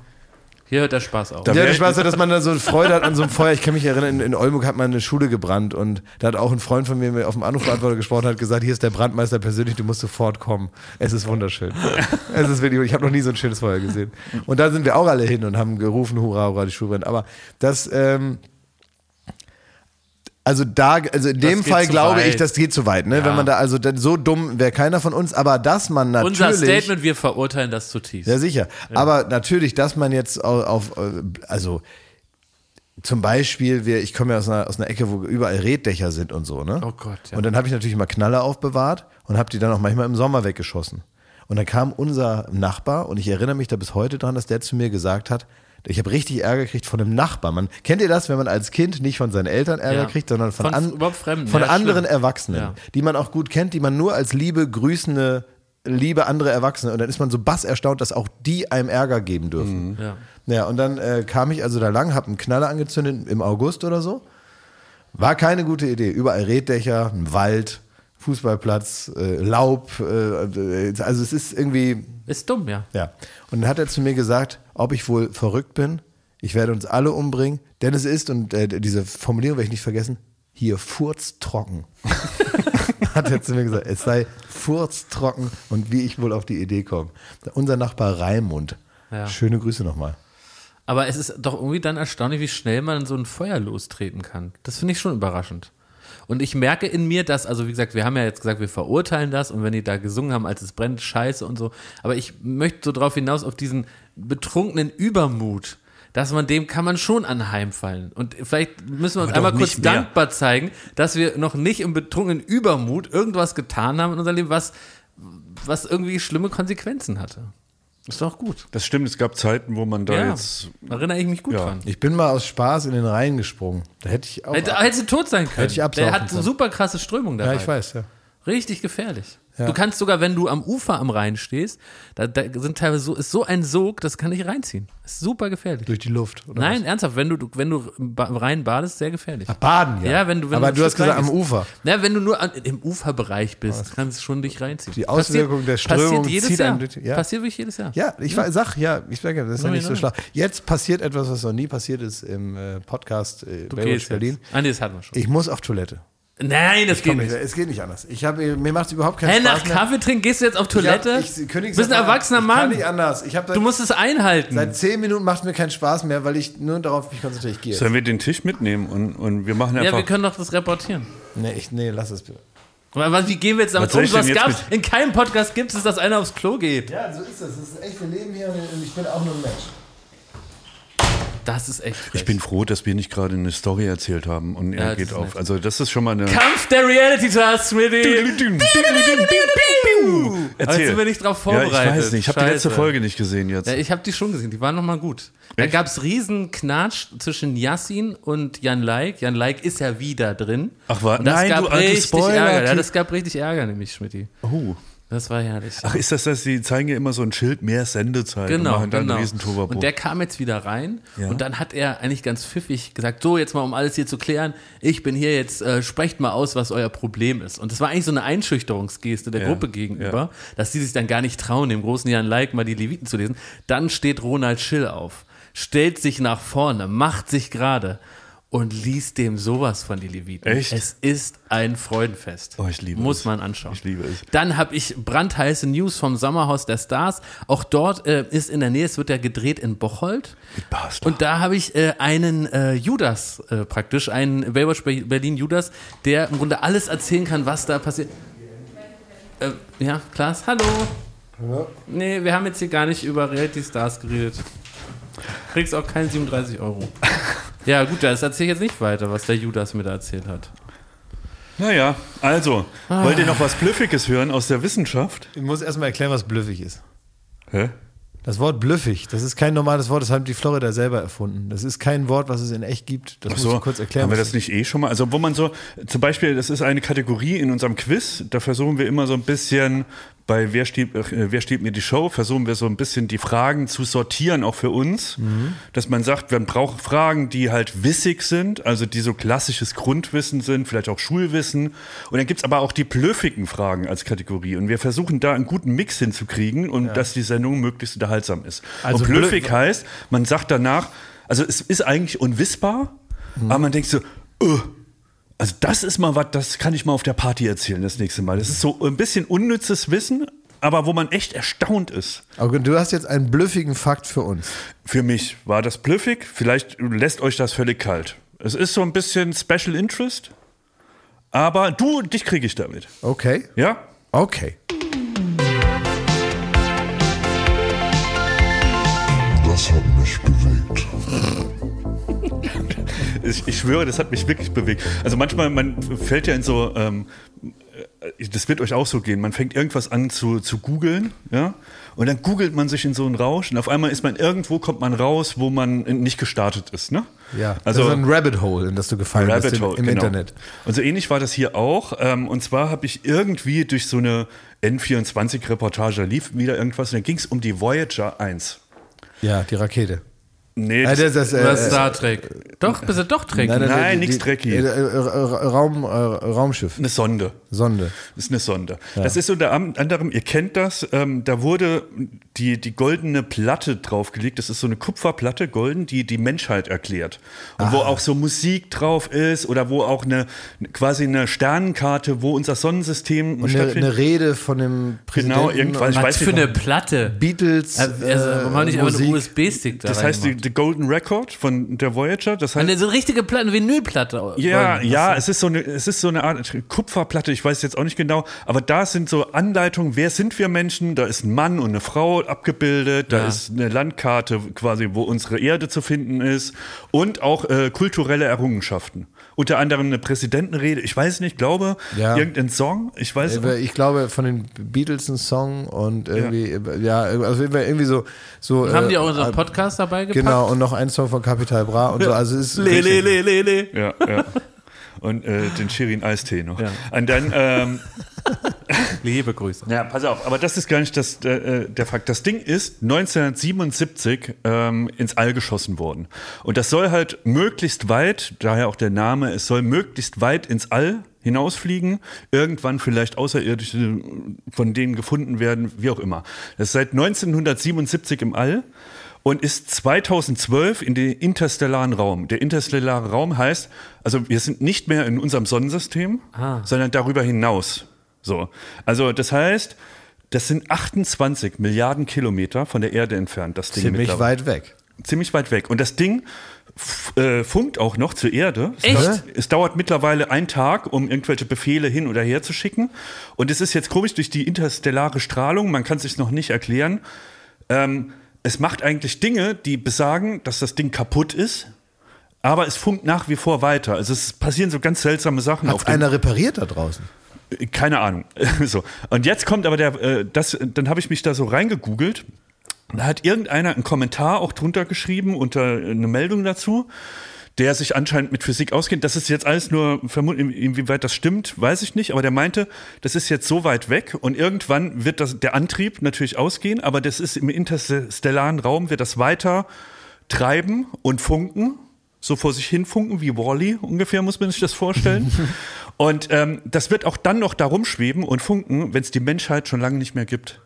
Speaker 2: Hier hört der Spaß auf.
Speaker 3: Da
Speaker 1: ja, der
Speaker 3: ich-
Speaker 1: Spaß hat, dass man da so Freude hat an so einem Feuer. Ich kann mich erinnern, in, in Oldenburg hat mal eine Schule gebrannt und da hat auch ein Freund von mir mir auf dem Anrufbeantworter gesprochen hat gesagt, hier ist der Brandmeister persönlich, du musst sofort kommen. Es ist wunderschön. es ist wirklich, ich habe noch nie so ein schönes Feuer gesehen. Und da sind wir auch alle hin und haben gerufen, hurra, hurra, die Schule brennt. Aber das, ähm, also da, also in dem Fall glaube
Speaker 2: weit.
Speaker 1: ich, das geht zu weit, ne?
Speaker 2: Ja.
Speaker 1: Wenn man da, also dann so dumm wäre keiner von uns, aber dass man natürlich.
Speaker 2: Unser Statement, wir verurteilen das zutiefst.
Speaker 1: Ja, sicher. Aber natürlich, dass man jetzt auf, auf äh, also zum Beispiel, wir, ich komme ja aus einer, aus einer Ecke, wo überall Reddächer sind und so, ne?
Speaker 2: Oh Gott, ja.
Speaker 1: Und dann habe ich natürlich mal Knaller aufbewahrt und habe die dann auch manchmal im Sommer weggeschossen. Und dann kam unser Nachbar und ich erinnere mich da bis heute dran, dass der zu mir gesagt hat, ich habe richtig Ärger gekriegt von einem Nachbar. Man kennt ihr das, wenn man als Kind nicht von seinen Eltern Ärger
Speaker 2: Ja.
Speaker 1: kriegt, sondern von,
Speaker 2: Von
Speaker 1: an,
Speaker 2: Fremden,
Speaker 1: von
Speaker 2: ja,
Speaker 1: anderen
Speaker 2: schlimm.
Speaker 1: Erwachsenen,
Speaker 2: Ja.
Speaker 1: die man auch gut kennt, die man nur als liebe grüßende liebe andere Erwachsene und dann ist man so bass erstaunt, dass auch die einem Ärger geben dürfen.
Speaker 2: Ja.
Speaker 1: Ja, und dann äh, kam ich also da lang, habe einen Knaller angezündet im August oder so. War keine gute Idee. Überall Reddächer, ein Wald, Fußballplatz, äh, Laub. Äh, also es ist irgendwie,
Speaker 2: Ist dumm, ja.
Speaker 1: ja. Und dann hat er zu mir gesagt, ob ich wohl verrückt bin. Ich werde uns alle umbringen, denn es ist, und äh, diese Formulierung werde ich nicht vergessen, hier furztrocken. hat er zu mir gesagt, es sei furztrocken und wie ich wohl auf die Idee komme. Unser Nachbar Raimund.
Speaker 2: Ja.
Speaker 1: Schöne Grüße nochmal.
Speaker 2: Aber es ist doch irgendwie dann erstaunlich, wie schnell man so ein Feuer lostreten kann. Das finde ich schon überraschend. Und ich merke in mir, dass, also wie gesagt, wir haben ja jetzt gesagt, wir verurteilen das und wenn die da gesungen haben, als es brennt, scheiße und so. Aber ich möchte so drauf hinaus, auf diesen betrunkenen Übermut, dass man dem kann man schon anheimfallen. Und vielleicht müssen wir uns einmal kurz
Speaker 3: mehr.
Speaker 2: dankbar zeigen, dass wir noch nicht im betrunkenen Übermut irgendwas getan haben in unserem Leben, was, was irgendwie schlimme Konsequenzen hatte. Ist doch gut.
Speaker 3: Das stimmt, es gab Zeiten, wo man da
Speaker 2: Ja,
Speaker 3: jetzt.
Speaker 2: erinnere ich mich gut
Speaker 3: Ja.
Speaker 2: dran.
Speaker 1: Ich bin mal aus Spaß in den Rhein gesprungen. Da hätte ich auch.
Speaker 2: Hätte, hätte tot sein können.
Speaker 1: Hätte ich
Speaker 2: Der hat
Speaker 1: können.
Speaker 2: super krasse Strömung dabei.
Speaker 1: ja, ich weiß, ja.
Speaker 2: Richtig gefährlich.
Speaker 1: Ja.
Speaker 2: Du kannst sogar, wenn du am Ufer am Rhein stehst, da, da sind teilweise so, ist so ein Sog, das kann dich reinziehen. Ist super gefährlich.
Speaker 1: Durch die Luft. Oder
Speaker 2: Nein, ernsthaft, wenn du, wenn du im Rhein badest, sehr gefährlich.
Speaker 1: was? Baden, ja.
Speaker 2: Ja, wenn du, wenn
Speaker 1: Aber
Speaker 2: ein
Speaker 1: du hast gesagt, am. Ufer.
Speaker 2: Na, wenn du nur an, im Uferbereich bist, kann es schon dich reinziehen.
Speaker 1: Die Auswirkung der Strömung
Speaker 2: passiert jedes
Speaker 1: zieht
Speaker 2: Jahr.
Speaker 1: einen durch- ja.
Speaker 2: Passiert wirklich jedes Jahr.
Speaker 1: Ja, ich weiß, sag, ja, ich sage, das ist ja nicht so schlau. Jetzt passiert etwas, was noch nie passiert ist im äh, Podcast äh,
Speaker 2: Du
Speaker 1: Berlin.
Speaker 2: Jetzt. Ah, nee, das hatten wir schon.
Speaker 1: Ich muss auf Toilette.
Speaker 2: Nein, das geht
Speaker 1: Komm,
Speaker 2: nicht.
Speaker 1: ich, es geht nicht anders. Ich hab, mir macht es überhaupt keinen
Speaker 2: Hä,
Speaker 1: Spaß
Speaker 2: nach
Speaker 1: mehr.
Speaker 2: Kaffee trinken gehst du jetzt auf Toilette?
Speaker 1: Ich, hab, ich, Königs-
Speaker 2: bist ein erwachsener
Speaker 1: ich
Speaker 2: Mann.
Speaker 1: Kann nicht anders. Ich hab
Speaker 2: Du musst es einhalten.
Speaker 1: seit zehn Minuten macht mir keinen Spaß mehr, weil ich nur darauf mich konzentriere. Ich gehe. jetzt.
Speaker 3: Sollen wir den Tisch mitnehmen und, und wir machen
Speaker 2: Ja,
Speaker 3: einfach.
Speaker 2: wir können doch das reportieren.
Speaker 1: Nee, ich, nee, lass es bitte.
Speaker 2: Was, wie gehen wir jetzt damit
Speaker 3: Was
Speaker 2: um?
Speaker 3: ich
Speaker 2: Was gab's? In keinem Podcast gibt es, dass einer aufs Klo geht.
Speaker 1: Ja, so ist das. Das ist echt, wir leben hier und ich bin auch nur ein Mensch.
Speaker 2: Das ist echt frech.
Speaker 3: ich bin froh, dass wir nicht gerade eine Story erzählt haben und
Speaker 2: Ja,
Speaker 3: er
Speaker 2: das
Speaker 3: geht auf.
Speaker 2: nett.
Speaker 3: Also das ist schon mal eine.
Speaker 2: Kampf der Reality Stars, Smitty. Aber jetzt sind wir nicht drauf
Speaker 3: Ja,
Speaker 2: vorbereitet.
Speaker 3: ich weiß nicht. Ich habe die letzte. Folge nicht gesehen jetzt.
Speaker 2: Ja, ich habe die schon gesehen, die waren nochmal gut. Da
Speaker 3: Echt?
Speaker 2: gab es riesen Knatsch zwischen Yassin und Jan Like. Jan Like ist ja wieder drin.
Speaker 3: Ach, wa-
Speaker 2: Und das
Speaker 3: nein,
Speaker 2: gab
Speaker 3: du
Speaker 2: richtig
Speaker 3: Spoiler,
Speaker 2: Ärger. Ja, das gab richtig Ärger, nämlich, Schmidti.
Speaker 3: oh.
Speaker 2: Das war herrlich.
Speaker 3: Ach, ist das das? Sie zeigen ja immer so ein Schild, mehr Sendezeit und
Speaker 2: Genau,
Speaker 3: machen dann
Speaker 2: genau.
Speaker 3: einen.
Speaker 2: Und der kam jetzt wieder rein
Speaker 3: Ja.
Speaker 2: und dann hat er eigentlich ganz pfiffig gesagt, so jetzt mal um alles hier zu klären, ich bin hier jetzt, äh, sprecht mal aus, was euer Problem ist. Und das war eigentlich so eine Einschüchterungsgeste der
Speaker 3: Ja,
Speaker 2: Gruppe gegenüber,
Speaker 3: ja.
Speaker 2: dass die sich dann gar nicht trauen, dem großen Jan Like mal die Leviten zu lesen. Dann steht Ronald Schill auf, stellt sich nach vorne, macht sich gerade und liest dem sowas von die Leviten.
Speaker 3: Echt?
Speaker 2: Es ist ein Freudenfest.
Speaker 3: Oh, ich liebe
Speaker 2: Muss
Speaker 3: es.
Speaker 2: man anschauen.
Speaker 3: Ich liebe es.
Speaker 2: Dann habe ich brandheiße News vom Sommerhaus der Stars. Auch dort äh, ist in der Nähe, es wird ja gedreht in Bocholt.
Speaker 3: Mit.
Speaker 2: Und da habe ich äh, einen äh, Judas äh, praktisch, einen Baywatch Be- Berlin Judas, der im Grunde alles erzählen kann, was da passiert. Äh, ja, Klaas, hallo. Nee, wir haben jetzt hier gar nicht über Reality Stars geredet. Kriegst auch keine 37 Euro. Ja, gut, das erzähle ich jetzt nicht weiter, was der Judas mir da erzählt hat.
Speaker 3: Naja, also, wollt
Speaker 2: Ah.
Speaker 3: ihr noch was Blüffiges hören aus der Wissenschaft?
Speaker 1: Ich muss erstmal erklären, was blüffig ist.
Speaker 3: Hä?
Speaker 1: Das Wort blüffig, das ist kein normales Wort, das haben die Florida selber erfunden. Das ist kein Wort, was es in echt gibt. Das
Speaker 3: Ach
Speaker 1: muss
Speaker 3: so,
Speaker 1: ich kurz erklären.
Speaker 3: Haben wir das nicht eh schon mal? Also, wo man so, zum Beispiel, das ist eine Kategorie in unserem Quiz, da versuchen wir immer so ein bisschen bei Wer steht, äh, Wer steht mir die Show, versuchen wir so ein bisschen die Fragen zu sortieren, auch für uns. Dass man sagt, man braucht Fragen, die halt wissig sind, also die so klassisches Grundwissen sind, vielleicht auch Schulwissen. Und dann gibt's aber auch die blöffigen Fragen als Kategorie. Und wir versuchen da einen guten Mix hinzukriegen und dass die Sendung möglichst unterhaltsam ist.
Speaker 1: Also
Speaker 3: und blöffig
Speaker 1: blö-
Speaker 3: heißt, man sagt danach, also es ist eigentlich unwissbar, aber man denkt so, "Ugh, also das ist mal was, das kann ich mal auf der Party erzählen das nächste Mal. Das ist so ein bisschen unnützes Wissen, aber wo man echt erstaunt ist.
Speaker 1: Aber du hast jetzt einen blüffigen Fakt für uns.
Speaker 3: Für mich war das blüffig, vielleicht lässt euch das völlig kalt. Es ist so ein bisschen Special Interest, aber du, dich kriege ich damit.
Speaker 1: Okay.
Speaker 3: Ja?
Speaker 1: Okay.
Speaker 3: Ich, ich schwöre, das hat mich wirklich bewegt. Also manchmal, man fällt ja in so, ähm, äh, das wird euch auch so gehen, man fängt irgendwas an zu, zu googeln, ja, und dann googelt man sich in so einen Rausch und auf einmal ist man irgendwo, kommt man raus, wo man nicht gestartet ist, ne?
Speaker 1: Ja.
Speaker 3: Also
Speaker 1: ein Rabbit Hole, in das du gefallen bist
Speaker 3: Rabbit
Speaker 1: im,
Speaker 3: Hole,
Speaker 1: im
Speaker 3: genau.
Speaker 1: Internet.
Speaker 3: Und so ähnlich war das hier auch. Ähm, und zwar habe ich irgendwie durch so eine N24-Reportage, da lief wieder irgendwas, und da ging es um die Voyager 1.
Speaker 1: Ja, die Rakete.
Speaker 3: Nee,
Speaker 1: Ah,
Speaker 3: das,
Speaker 1: das, das, äh,
Speaker 2: Star Trek. Doch, bist du doch Trek.
Speaker 3: Nein,
Speaker 1: die-
Speaker 3: nix
Speaker 1: die-
Speaker 3: Trekkie.
Speaker 1: äh, äh, äh, Raum, äh, Raumschiff,
Speaker 3: eine Sonde.
Speaker 1: Sonde.
Speaker 3: Das ist eine Sonde. Das ist unter anderem, ihr kennt das, ähm, da wurde die, die goldene Platte draufgelegt. Das ist so eine Kupferplatte, golden, die die Menschheit erklärt. Und wo auch so Musik drauf ist oder wo auch eine quasi eine Sternenkarte, wo unser Sonnensystem
Speaker 1: Und eine,
Speaker 3: stattfindet.
Speaker 1: eine Rede von dem Präsidenten.
Speaker 3: Genau, irgendwann.
Speaker 1: und
Speaker 3: Ich
Speaker 2: Was
Speaker 3: weiß
Speaker 2: für
Speaker 3: nicht,
Speaker 2: eine Platte.
Speaker 1: Beatles.
Speaker 2: Also,
Speaker 1: äh,
Speaker 2: haben nicht einfach einen
Speaker 1: Musik.
Speaker 2: USB-Stick da
Speaker 3: Das heißt, die, die Golden Record von der Voyager, das heißt.
Speaker 2: Eine so richtige Platte, eine Vinylplatte.
Speaker 3: Ja, ja, es ist so eine, es ist so eine Art Kupferplatte, ich weiß jetzt auch nicht genau, aber da sind so Anleitungen, wer sind wir Menschen? Da ist ein Mann und eine Frau abgebildet, da
Speaker 2: Ja.
Speaker 3: ist eine Landkarte quasi, wo unsere Erde zu finden ist und auch äh, kulturelle Errungenschaften. Unter anderem eine Präsidentenrede, ich weiß nicht, glaube,
Speaker 1: Ja.
Speaker 3: irgendein Song, ich weiß
Speaker 1: Äh, Ich glaube, von den Beatles ein Song und irgendwie, ja, also irgendwie so. so
Speaker 2: Haben
Speaker 1: äh,
Speaker 2: die auch unseren
Speaker 1: äh,
Speaker 2: Podcast dabei gepackt?
Speaker 1: Genau, und noch ein Song von Capital Bra und so. Also es ist
Speaker 2: Le, le, le, le, le.
Speaker 3: Ja, ja. Und äh, den Shirin Eistee noch.
Speaker 2: Ja.
Speaker 3: Und dann, ähm,
Speaker 2: Liebe Grüße.
Speaker 3: Ja, pass auf, aber das ist gar nicht das, äh, der Fakt. Das Ding ist 1977 ähm, ins All geschossen worden. Und das soll halt möglichst weit, daher auch der Name, es soll möglichst weit ins All hinausfliegen, irgendwann vielleicht Außerirdische von denen gefunden werden, wie auch immer. Das ist seit 1977 im All und ist 2012 in den interstellaren Raum. Der interstellare Raum heißt, also wir sind nicht mehr in unserem Sonnensystem, sondern darüber hinaus. So, also das heißt, das sind 28 Milliarden Kilometer von der Erde entfernt. Das Ding
Speaker 1: ziemlich weit weg.
Speaker 3: ziemlich weit weg. Und das Ding äh, funkt auch noch zur Erde. Es
Speaker 2: Echt?
Speaker 3: dauert- Es dauert mittlerweile einen Tag, um irgendwelche Befehle hin oder her zu schicken. Und es ist jetzt komisch durch die interstellare Strahlung, man kann es sich noch nicht erklären. Ähm, es macht eigentlich Dinge, die besagen, dass das Ding kaputt ist. Aber es funkt nach wie vor weiter. Also es passieren so ganz seltsame Sachen
Speaker 1: Hat
Speaker 3: auf dem
Speaker 1: einer repariert da draußen?
Speaker 3: Keine Ahnung. so. Und jetzt kommt aber der, äh, das, dann habe ich mich da so reingegoogelt. Da hat irgendeiner einen Kommentar auch drunter geschrieben unter äh, eine Meldung dazu, der sich anscheinend mit Physik auskennt. Das ist jetzt alles nur, vermut- in- inwieweit das stimmt, weiß ich nicht, aber der meinte, das ist jetzt so weit weg und irgendwann wird das, der Antrieb natürlich ausgehen, aber das ist im interstellaren Raum, wird das weiter treiben und funken, so vor sich hin funken wie Wally ungefähr, muss man sich das vorstellen. und ähm, das wird auch dann noch da rumschweben und funken, wenn es die Menschheit schon lange nicht mehr gibt.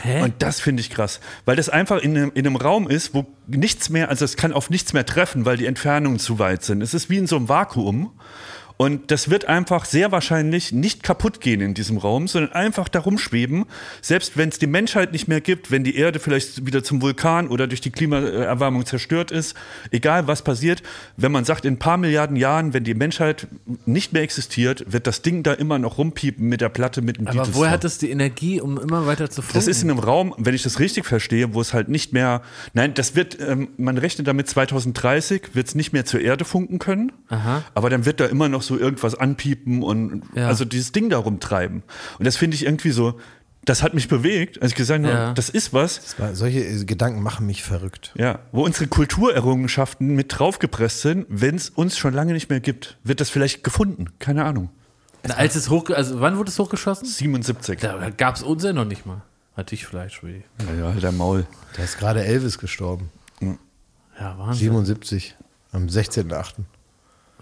Speaker 2: Hä?
Speaker 3: Und das finde ich krass, weil das einfach in einem, in einem Raum ist, wo nichts mehr, also es kann auf nichts mehr treffen, weil die Entfernungen zu weit sind. Es ist wie in so einem Vakuum. Und das wird einfach sehr wahrscheinlich nicht kaputt gehen in diesem Raum, sondern einfach darum schweben. Selbst wenn es die Menschheit nicht mehr gibt, wenn die Erde vielleicht wieder zum Vulkan oder durch die Klimaerwärmung zerstört ist, egal was passiert, wenn man sagt, in ein paar Milliarden Jahren, wenn die Menschheit nicht mehr existiert, wird das Ding da immer noch rumpiepen mit der Platte, mit dem
Speaker 2: Aber
Speaker 3: Beatles
Speaker 2: woher hat es die Energie, um immer weiter zu funken?
Speaker 3: Das ist in einem Raum, wenn ich das richtig verstehe, wo es halt nicht mehr, nein, das wird, ähm, man rechnet damit 2030 wird es nicht mehr zur Erde funken können,
Speaker 2: Aha.
Speaker 3: aber dann wird da immer noch so irgendwas anpiepen und
Speaker 2: Ja.
Speaker 3: also dieses Ding da rumtreiben. Und das finde ich irgendwie so, das hat mich bewegt, als ich gesagt habe,
Speaker 2: Ja.
Speaker 3: das ist was,
Speaker 1: Solche äh, Gedanken machen mich verrückt.
Speaker 3: ja, wo unsere Kulturerrungenschaften mit draufgepresst sind, wenn es uns schon lange nicht mehr gibt, wird das vielleicht gefunden. Keine Ahnung.
Speaker 2: Na, Als es hoch, also wann wurde es hochgeschossen?
Speaker 3: 77.
Speaker 2: Da gab es uns ja noch nicht mal. Hatte ich vielleicht, Schwede.
Speaker 3: Ja, ja, der Maul.
Speaker 1: Da ist gerade Elvis gestorben.
Speaker 2: Ja, Wahnsinn.
Speaker 1: 77. Am 16.8.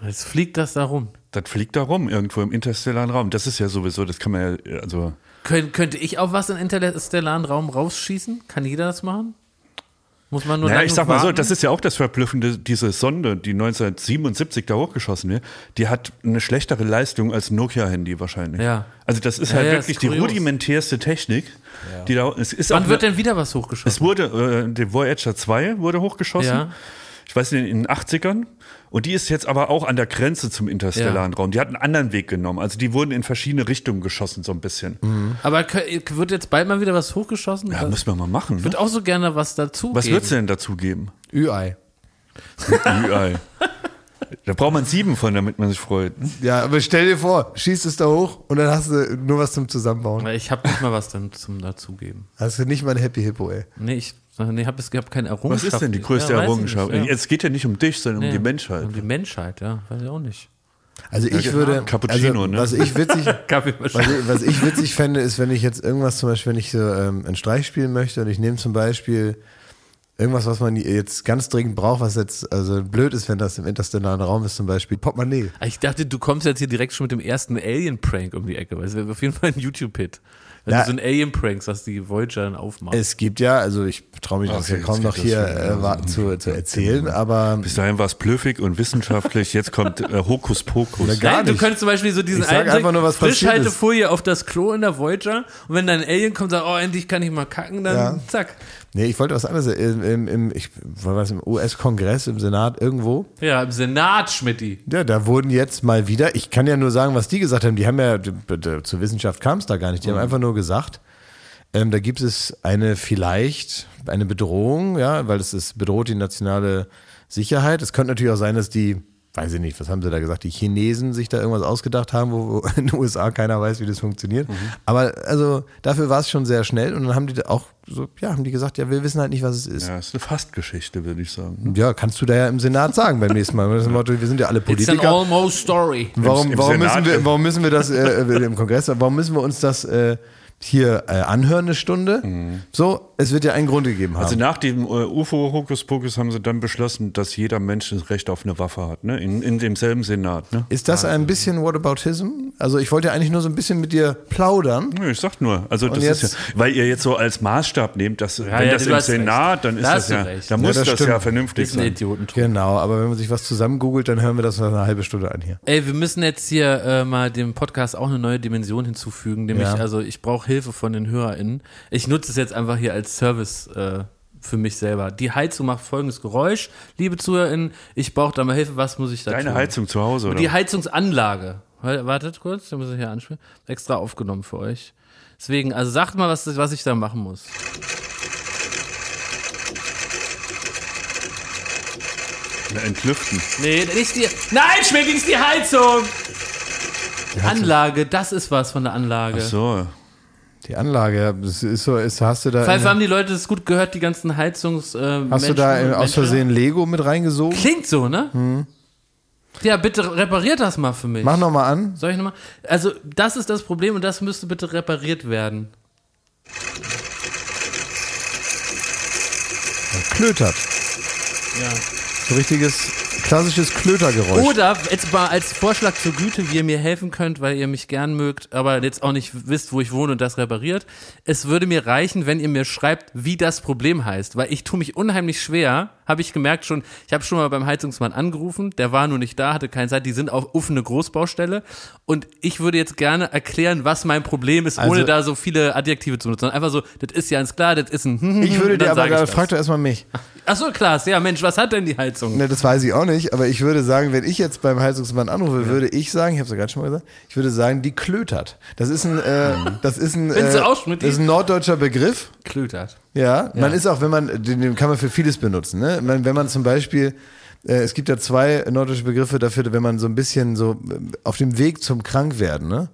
Speaker 2: Jetzt fliegt das da rum.
Speaker 3: Das fliegt da rum, irgendwo im interstellaren Raum. Das ist ja sowieso, das kann man ja, also.
Speaker 2: Kön könnte ich auch was in interstellaren Raum rausschießen? Kann jeder das machen? Muss man nur
Speaker 3: Naja, ich sag mal so,
Speaker 2: warten?
Speaker 3: das ist ja auch das Verblüffende, diese Sonde, die 1977 da hochgeschossen wird, die hat eine schlechtere Leistung als ein Nokia-Handy wahrscheinlich.
Speaker 2: Ja.
Speaker 3: Also das ist
Speaker 2: Ja,
Speaker 3: halt
Speaker 2: ja,
Speaker 3: wirklich
Speaker 2: ist
Speaker 3: die rudimentärste Technik, die da, es ist
Speaker 2: Wann wird
Speaker 3: eine-
Speaker 2: denn wieder was hochgeschossen?
Speaker 3: Es wurde, äh, der Voyager 2 wurde hochgeschossen.
Speaker 2: Ja.
Speaker 3: Ich weiß nicht, in den 80ern. Und die ist jetzt aber auch an der Grenze zum interstellaren
Speaker 2: Ja.
Speaker 3: Raum. Die hat einen anderen Weg genommen. Also die wurden in verschiedene Richtungen geschossen, so ein bisschen.
Speaker 2: Aber kö- wird jetzt bald mal wieder was hochgeschossen?
Speaker 3: Ja, müssen wir mal machen.
Speaker 2: ich
Speaker 3: Ne?
Speaker 2: würde auch so gerne was dazu
Speaker 3: Was
Speaker 2: geben.
Speaker 3: wird's denn dazu geben?
Speaker 1: Ü-Ei.
Speaker 3: Ü-Ei. Da braucht man sieben von, damit man sich freut.
Speaker 1: Ja, aber stell dir vor, schießt es da hoch und dann hast du nur was zum Zusammenbauen.
Speaker 2: Ich habe nicht mal was dann zum dazugeben.
Speaker 1: Hast du nicht mal ein Happy Hippo, ey.
Speaker 2: Nee, ich nee, habe hab keine
Speaker 3: Was
Speaker 2: Errungenschaft.
Speaker 3: ist denn die größte
Speaker 2: Ja,
Speaker 3: Errungenschaft?
Speaker 2: nicht, ja.
Speaker 3: Es geht ja nicht um dich, sondern um
Speaker 2: Nee,
Speaker 3: die Menschheit.
Speaker 2: Um die Menschheit, ja. Weiß ich auch nicht.
Speaker 1: Also ich
Speaker 3: genau.
Speaker 1: würde,
Speaker 3: Cappuccino,
Speaker 1: also,
Speaker 3: ne?
Speaker 1: was ich witzig,
Speaker 2: Kaffee
Speaker 1: was ich, was ich witzig fände, ist, wenn ich jetzt irgendwas zum Beispiel, wenn ich so ähm, einen Streich spielen möchte und ich nehme zum Beispiel irgendwas, was man jetzt ganz dringend braucht, was jetzt also blöd ist, wenn das im interstellaren Raum ist, zum Beispiel Portemonnaie.
Speaker 2: Ich dachte, du kommst jetzt hier direkt schon mit dem ersten Alien-Prank um die Ecke, weil es wäre auf jeden Fall ein YouTube-Hit. Wenn
Speaker 1: Ja.
Speaker 2: du so ein Alien-Prank sagst, die Voyager dann aufmacht.
Speaker 1: Es gibt ja, also ich traue mich das
Speaker 3: Okay,
Speaker 1: kaum noch hier äh, warten zu, zu erzählen, aber
Speaker 3: Bis dahin war es blöffig und wissenschaftlich. Jetzt kommt äh, Hokuspokus.
Speaker 1: Na, gar
Speaker 2: Nein, du könntest zum Beispiel so diesen einen
Speaker 1: einfach nur, was passiert ist.
Speaker 2: Frischhaltefolie auf das Klo in der Voyager und wenn dann ein Alien kommt und sagt, oh, endlich kann ich mal kacken, dann
Speaker 1: Ja.
Speaker 2: zack.
Speaker 1: Nee, ich wollte was anderes. Im, im, im, ich, war was, im US-Kongress, im Senat irgendwo,
Speaker 2: Ja, im Senat, Schmidti.
Speaker 1: Ja, da wurden jetzt mal wieder, ich kann ja nur sagen, was die gesagt haben, die haben ja, zur Wissenschaft kam es da gar nicht, die
Speaker 2: Mhm.
Speaker 1: haben einfach nur gesagt, ähm, da gibt es eine vielleicht, eine Bedrohung, ja, weil es ist, bedroht die nationale Sicherheit. Es könnte natürlich auch sein, dass die, weiß ich nicht, was haben sie da gesagt, die Chinesen sich da irgendwas ausgedacht haben, wo, wo in den USA keiner weiß, wie das funktioniert.
Speaker 2: Mhm.
Speaker 1: Aber also dafür war es schon sehr schnell und dann haben die da auch so, ja, haben die gesagt, ja, wir wissen halt nicht, was es ist.
Speaker 3: Ja, ist eine Fastgeschichte, würde ich sagen.
Speaker 1: Ja, kannst du da ja im Senat sagen beim nächsten Mal. Dem Motto, Wir sind ja alle
Speaker 2: It's an
Speaker 1: Politiker.
Speaker 2: almost story.
Speaker 1: Warum,
Speaker 3: im
Speaker 1: warum, müssen wir, warum müssen wir das äh, im Kongress, warum müssen wir uns das äh, hier äh, anhören eine Stunde? So, es wird ja einen Grund gegeben haben.
Speaker 3: Also nach dem äh, UFO-Hokuspokus haben sie dann beschlossen, dass jeder Mensch das Recht auf eine Waffe hat, ne? In, in demselben Senat, ne?
Speaker 1: ist das ein bisschen Whataboutism? Also ich wollte ja eigentlich nur so ein bisschen mit dir plaudern.
Speaker 3: Nö, ich sag nur, also das
Speaker 1: jetzt-
Speaker 3: ist ja, weil ihr jetzt so als Maßstab nehmt, dass wenn
Speaker 2: ja,
Speaker 3: das im Senat,
Speaker 2: recht.
Speaker 3: dann ist
Speaker 2: Da
Speaker 3: das ja, dann
Speaker 1: Ja,
Speaker 3: muss
Speaker 1: das
Speaker 3: das, ja vernünftig
Speaker 2: Ist ein
Speaker 3: sein.
Speaker 1: Genau, aber wenn man sich was zusammen googelt, dann hören wir das nach einer halben Stunde an hier.
Speaker 2: Ey, wir müssen jetzt hier äh, mal dem Podcast auch eine neue Dimension hinzufügen, nämlich,
Speaker 1: Ja.
Speaker 2: also ich brauche Hilfe von den HörerInnen. Ich nutze es jetzt einfach hier als Service äh, für mich selber. Die Heizung macht folgendes Geräusch. Liebe ZuhörerInnen, ich brauche da mal Hilfe, was muss ich da
Speaker 3: Deine
Speaker 2: tun?
Speaker 3: Heizung zu Hause, oder?
Speaker 2: Die Heizungsanlage. Warte- Wartet kurz, da muss ich hier anspielen. Extra aufgenommen für euch. Deswegen, also sagt mal, was, was ich da machen muss.
Speaker 3: Entlüften.
Speaker 2: Nee, nicht die. Nein, Schmidt, ist die Heizung! Anlage, das ist was von der Anlage.
Speaker 3: Ach so.
Speaker 1: Die Anlage, das ist so, ist, hast du da,
Speaker 2: Pfeife, haben die Leute das gut gehört, die ganzen Heizungs. Äh,
Speaker 1: hast du da äh, aus Versehen Lego mit reingesogen?
Speaker 2: Klingt so, ne? Ja, bitte repariert das mal für mich.
Speaker 1: Mach nochmal an.
Speaker 2: Soll ich nochmal? Also, das ist das Problem und das müsste bitte repariert werden.
Speaker 1: Klötert.
Speaker 2: Ja.
Speaker 1: So richtiges, klassisches Klötergeräusch.
Speaker 2: Oder jetzt mal als Vorschlag zur Güte, wie ihr mir helfen könnt, weil ihr mich gern mögt, aber jetzt auch nicht wisst, wo ich wohne und das repariert. Es würde mir reichen, wenn ihr mir schreibt, wie das Problem heißt, weil ich tue mich unheimlich schwer, habe ich gemerkt schon, ich habe schon mal beim Heizungsmann angerufen, der war nur nicht da, hatte keine Zeit, die sind auf offene Großbaustelle und ich würde jetzt gerne erklären, was mein Problem ist, ohne
Speaker 1: Also-
Speaker 2: da so viele Adjektive zu nutzen. Einfach so, das ist ja ganz klar, das ist ein
Speaker 1: Ich würde
Speaker 2: und
Speaker 1: dir aber,
Speaker 2: ich
Speaker 1: frag doch erstmal mich.
Speaker 2: Ach so, Klaas, ja Mensch, was hat denn die Heizung?
Speaker 1: Ne, das weiß ich auch nicht, aber ich würde sagen, wenn ich jetzt beim Heizungsmann anrufe, würde ich sagen, ich habe es ja gerade schon mal gesagt, ich würde sagen, die klötert. Das ist ein, äh, das ist ein, äh, das ist ein norddeutscher Begriff.
Speaker 2: Klötert.
Speaker 1: Ja, man ist auch, wenn man, den, den kann man für vieles benutzen. Ne? Wenn, wenn man zum Beispiel, äh, es gibt ja zwei norddeutsche Begriffe dafür, wenn man so ein bisschen so äh, auf dem Weg zum Krankwerden, ne?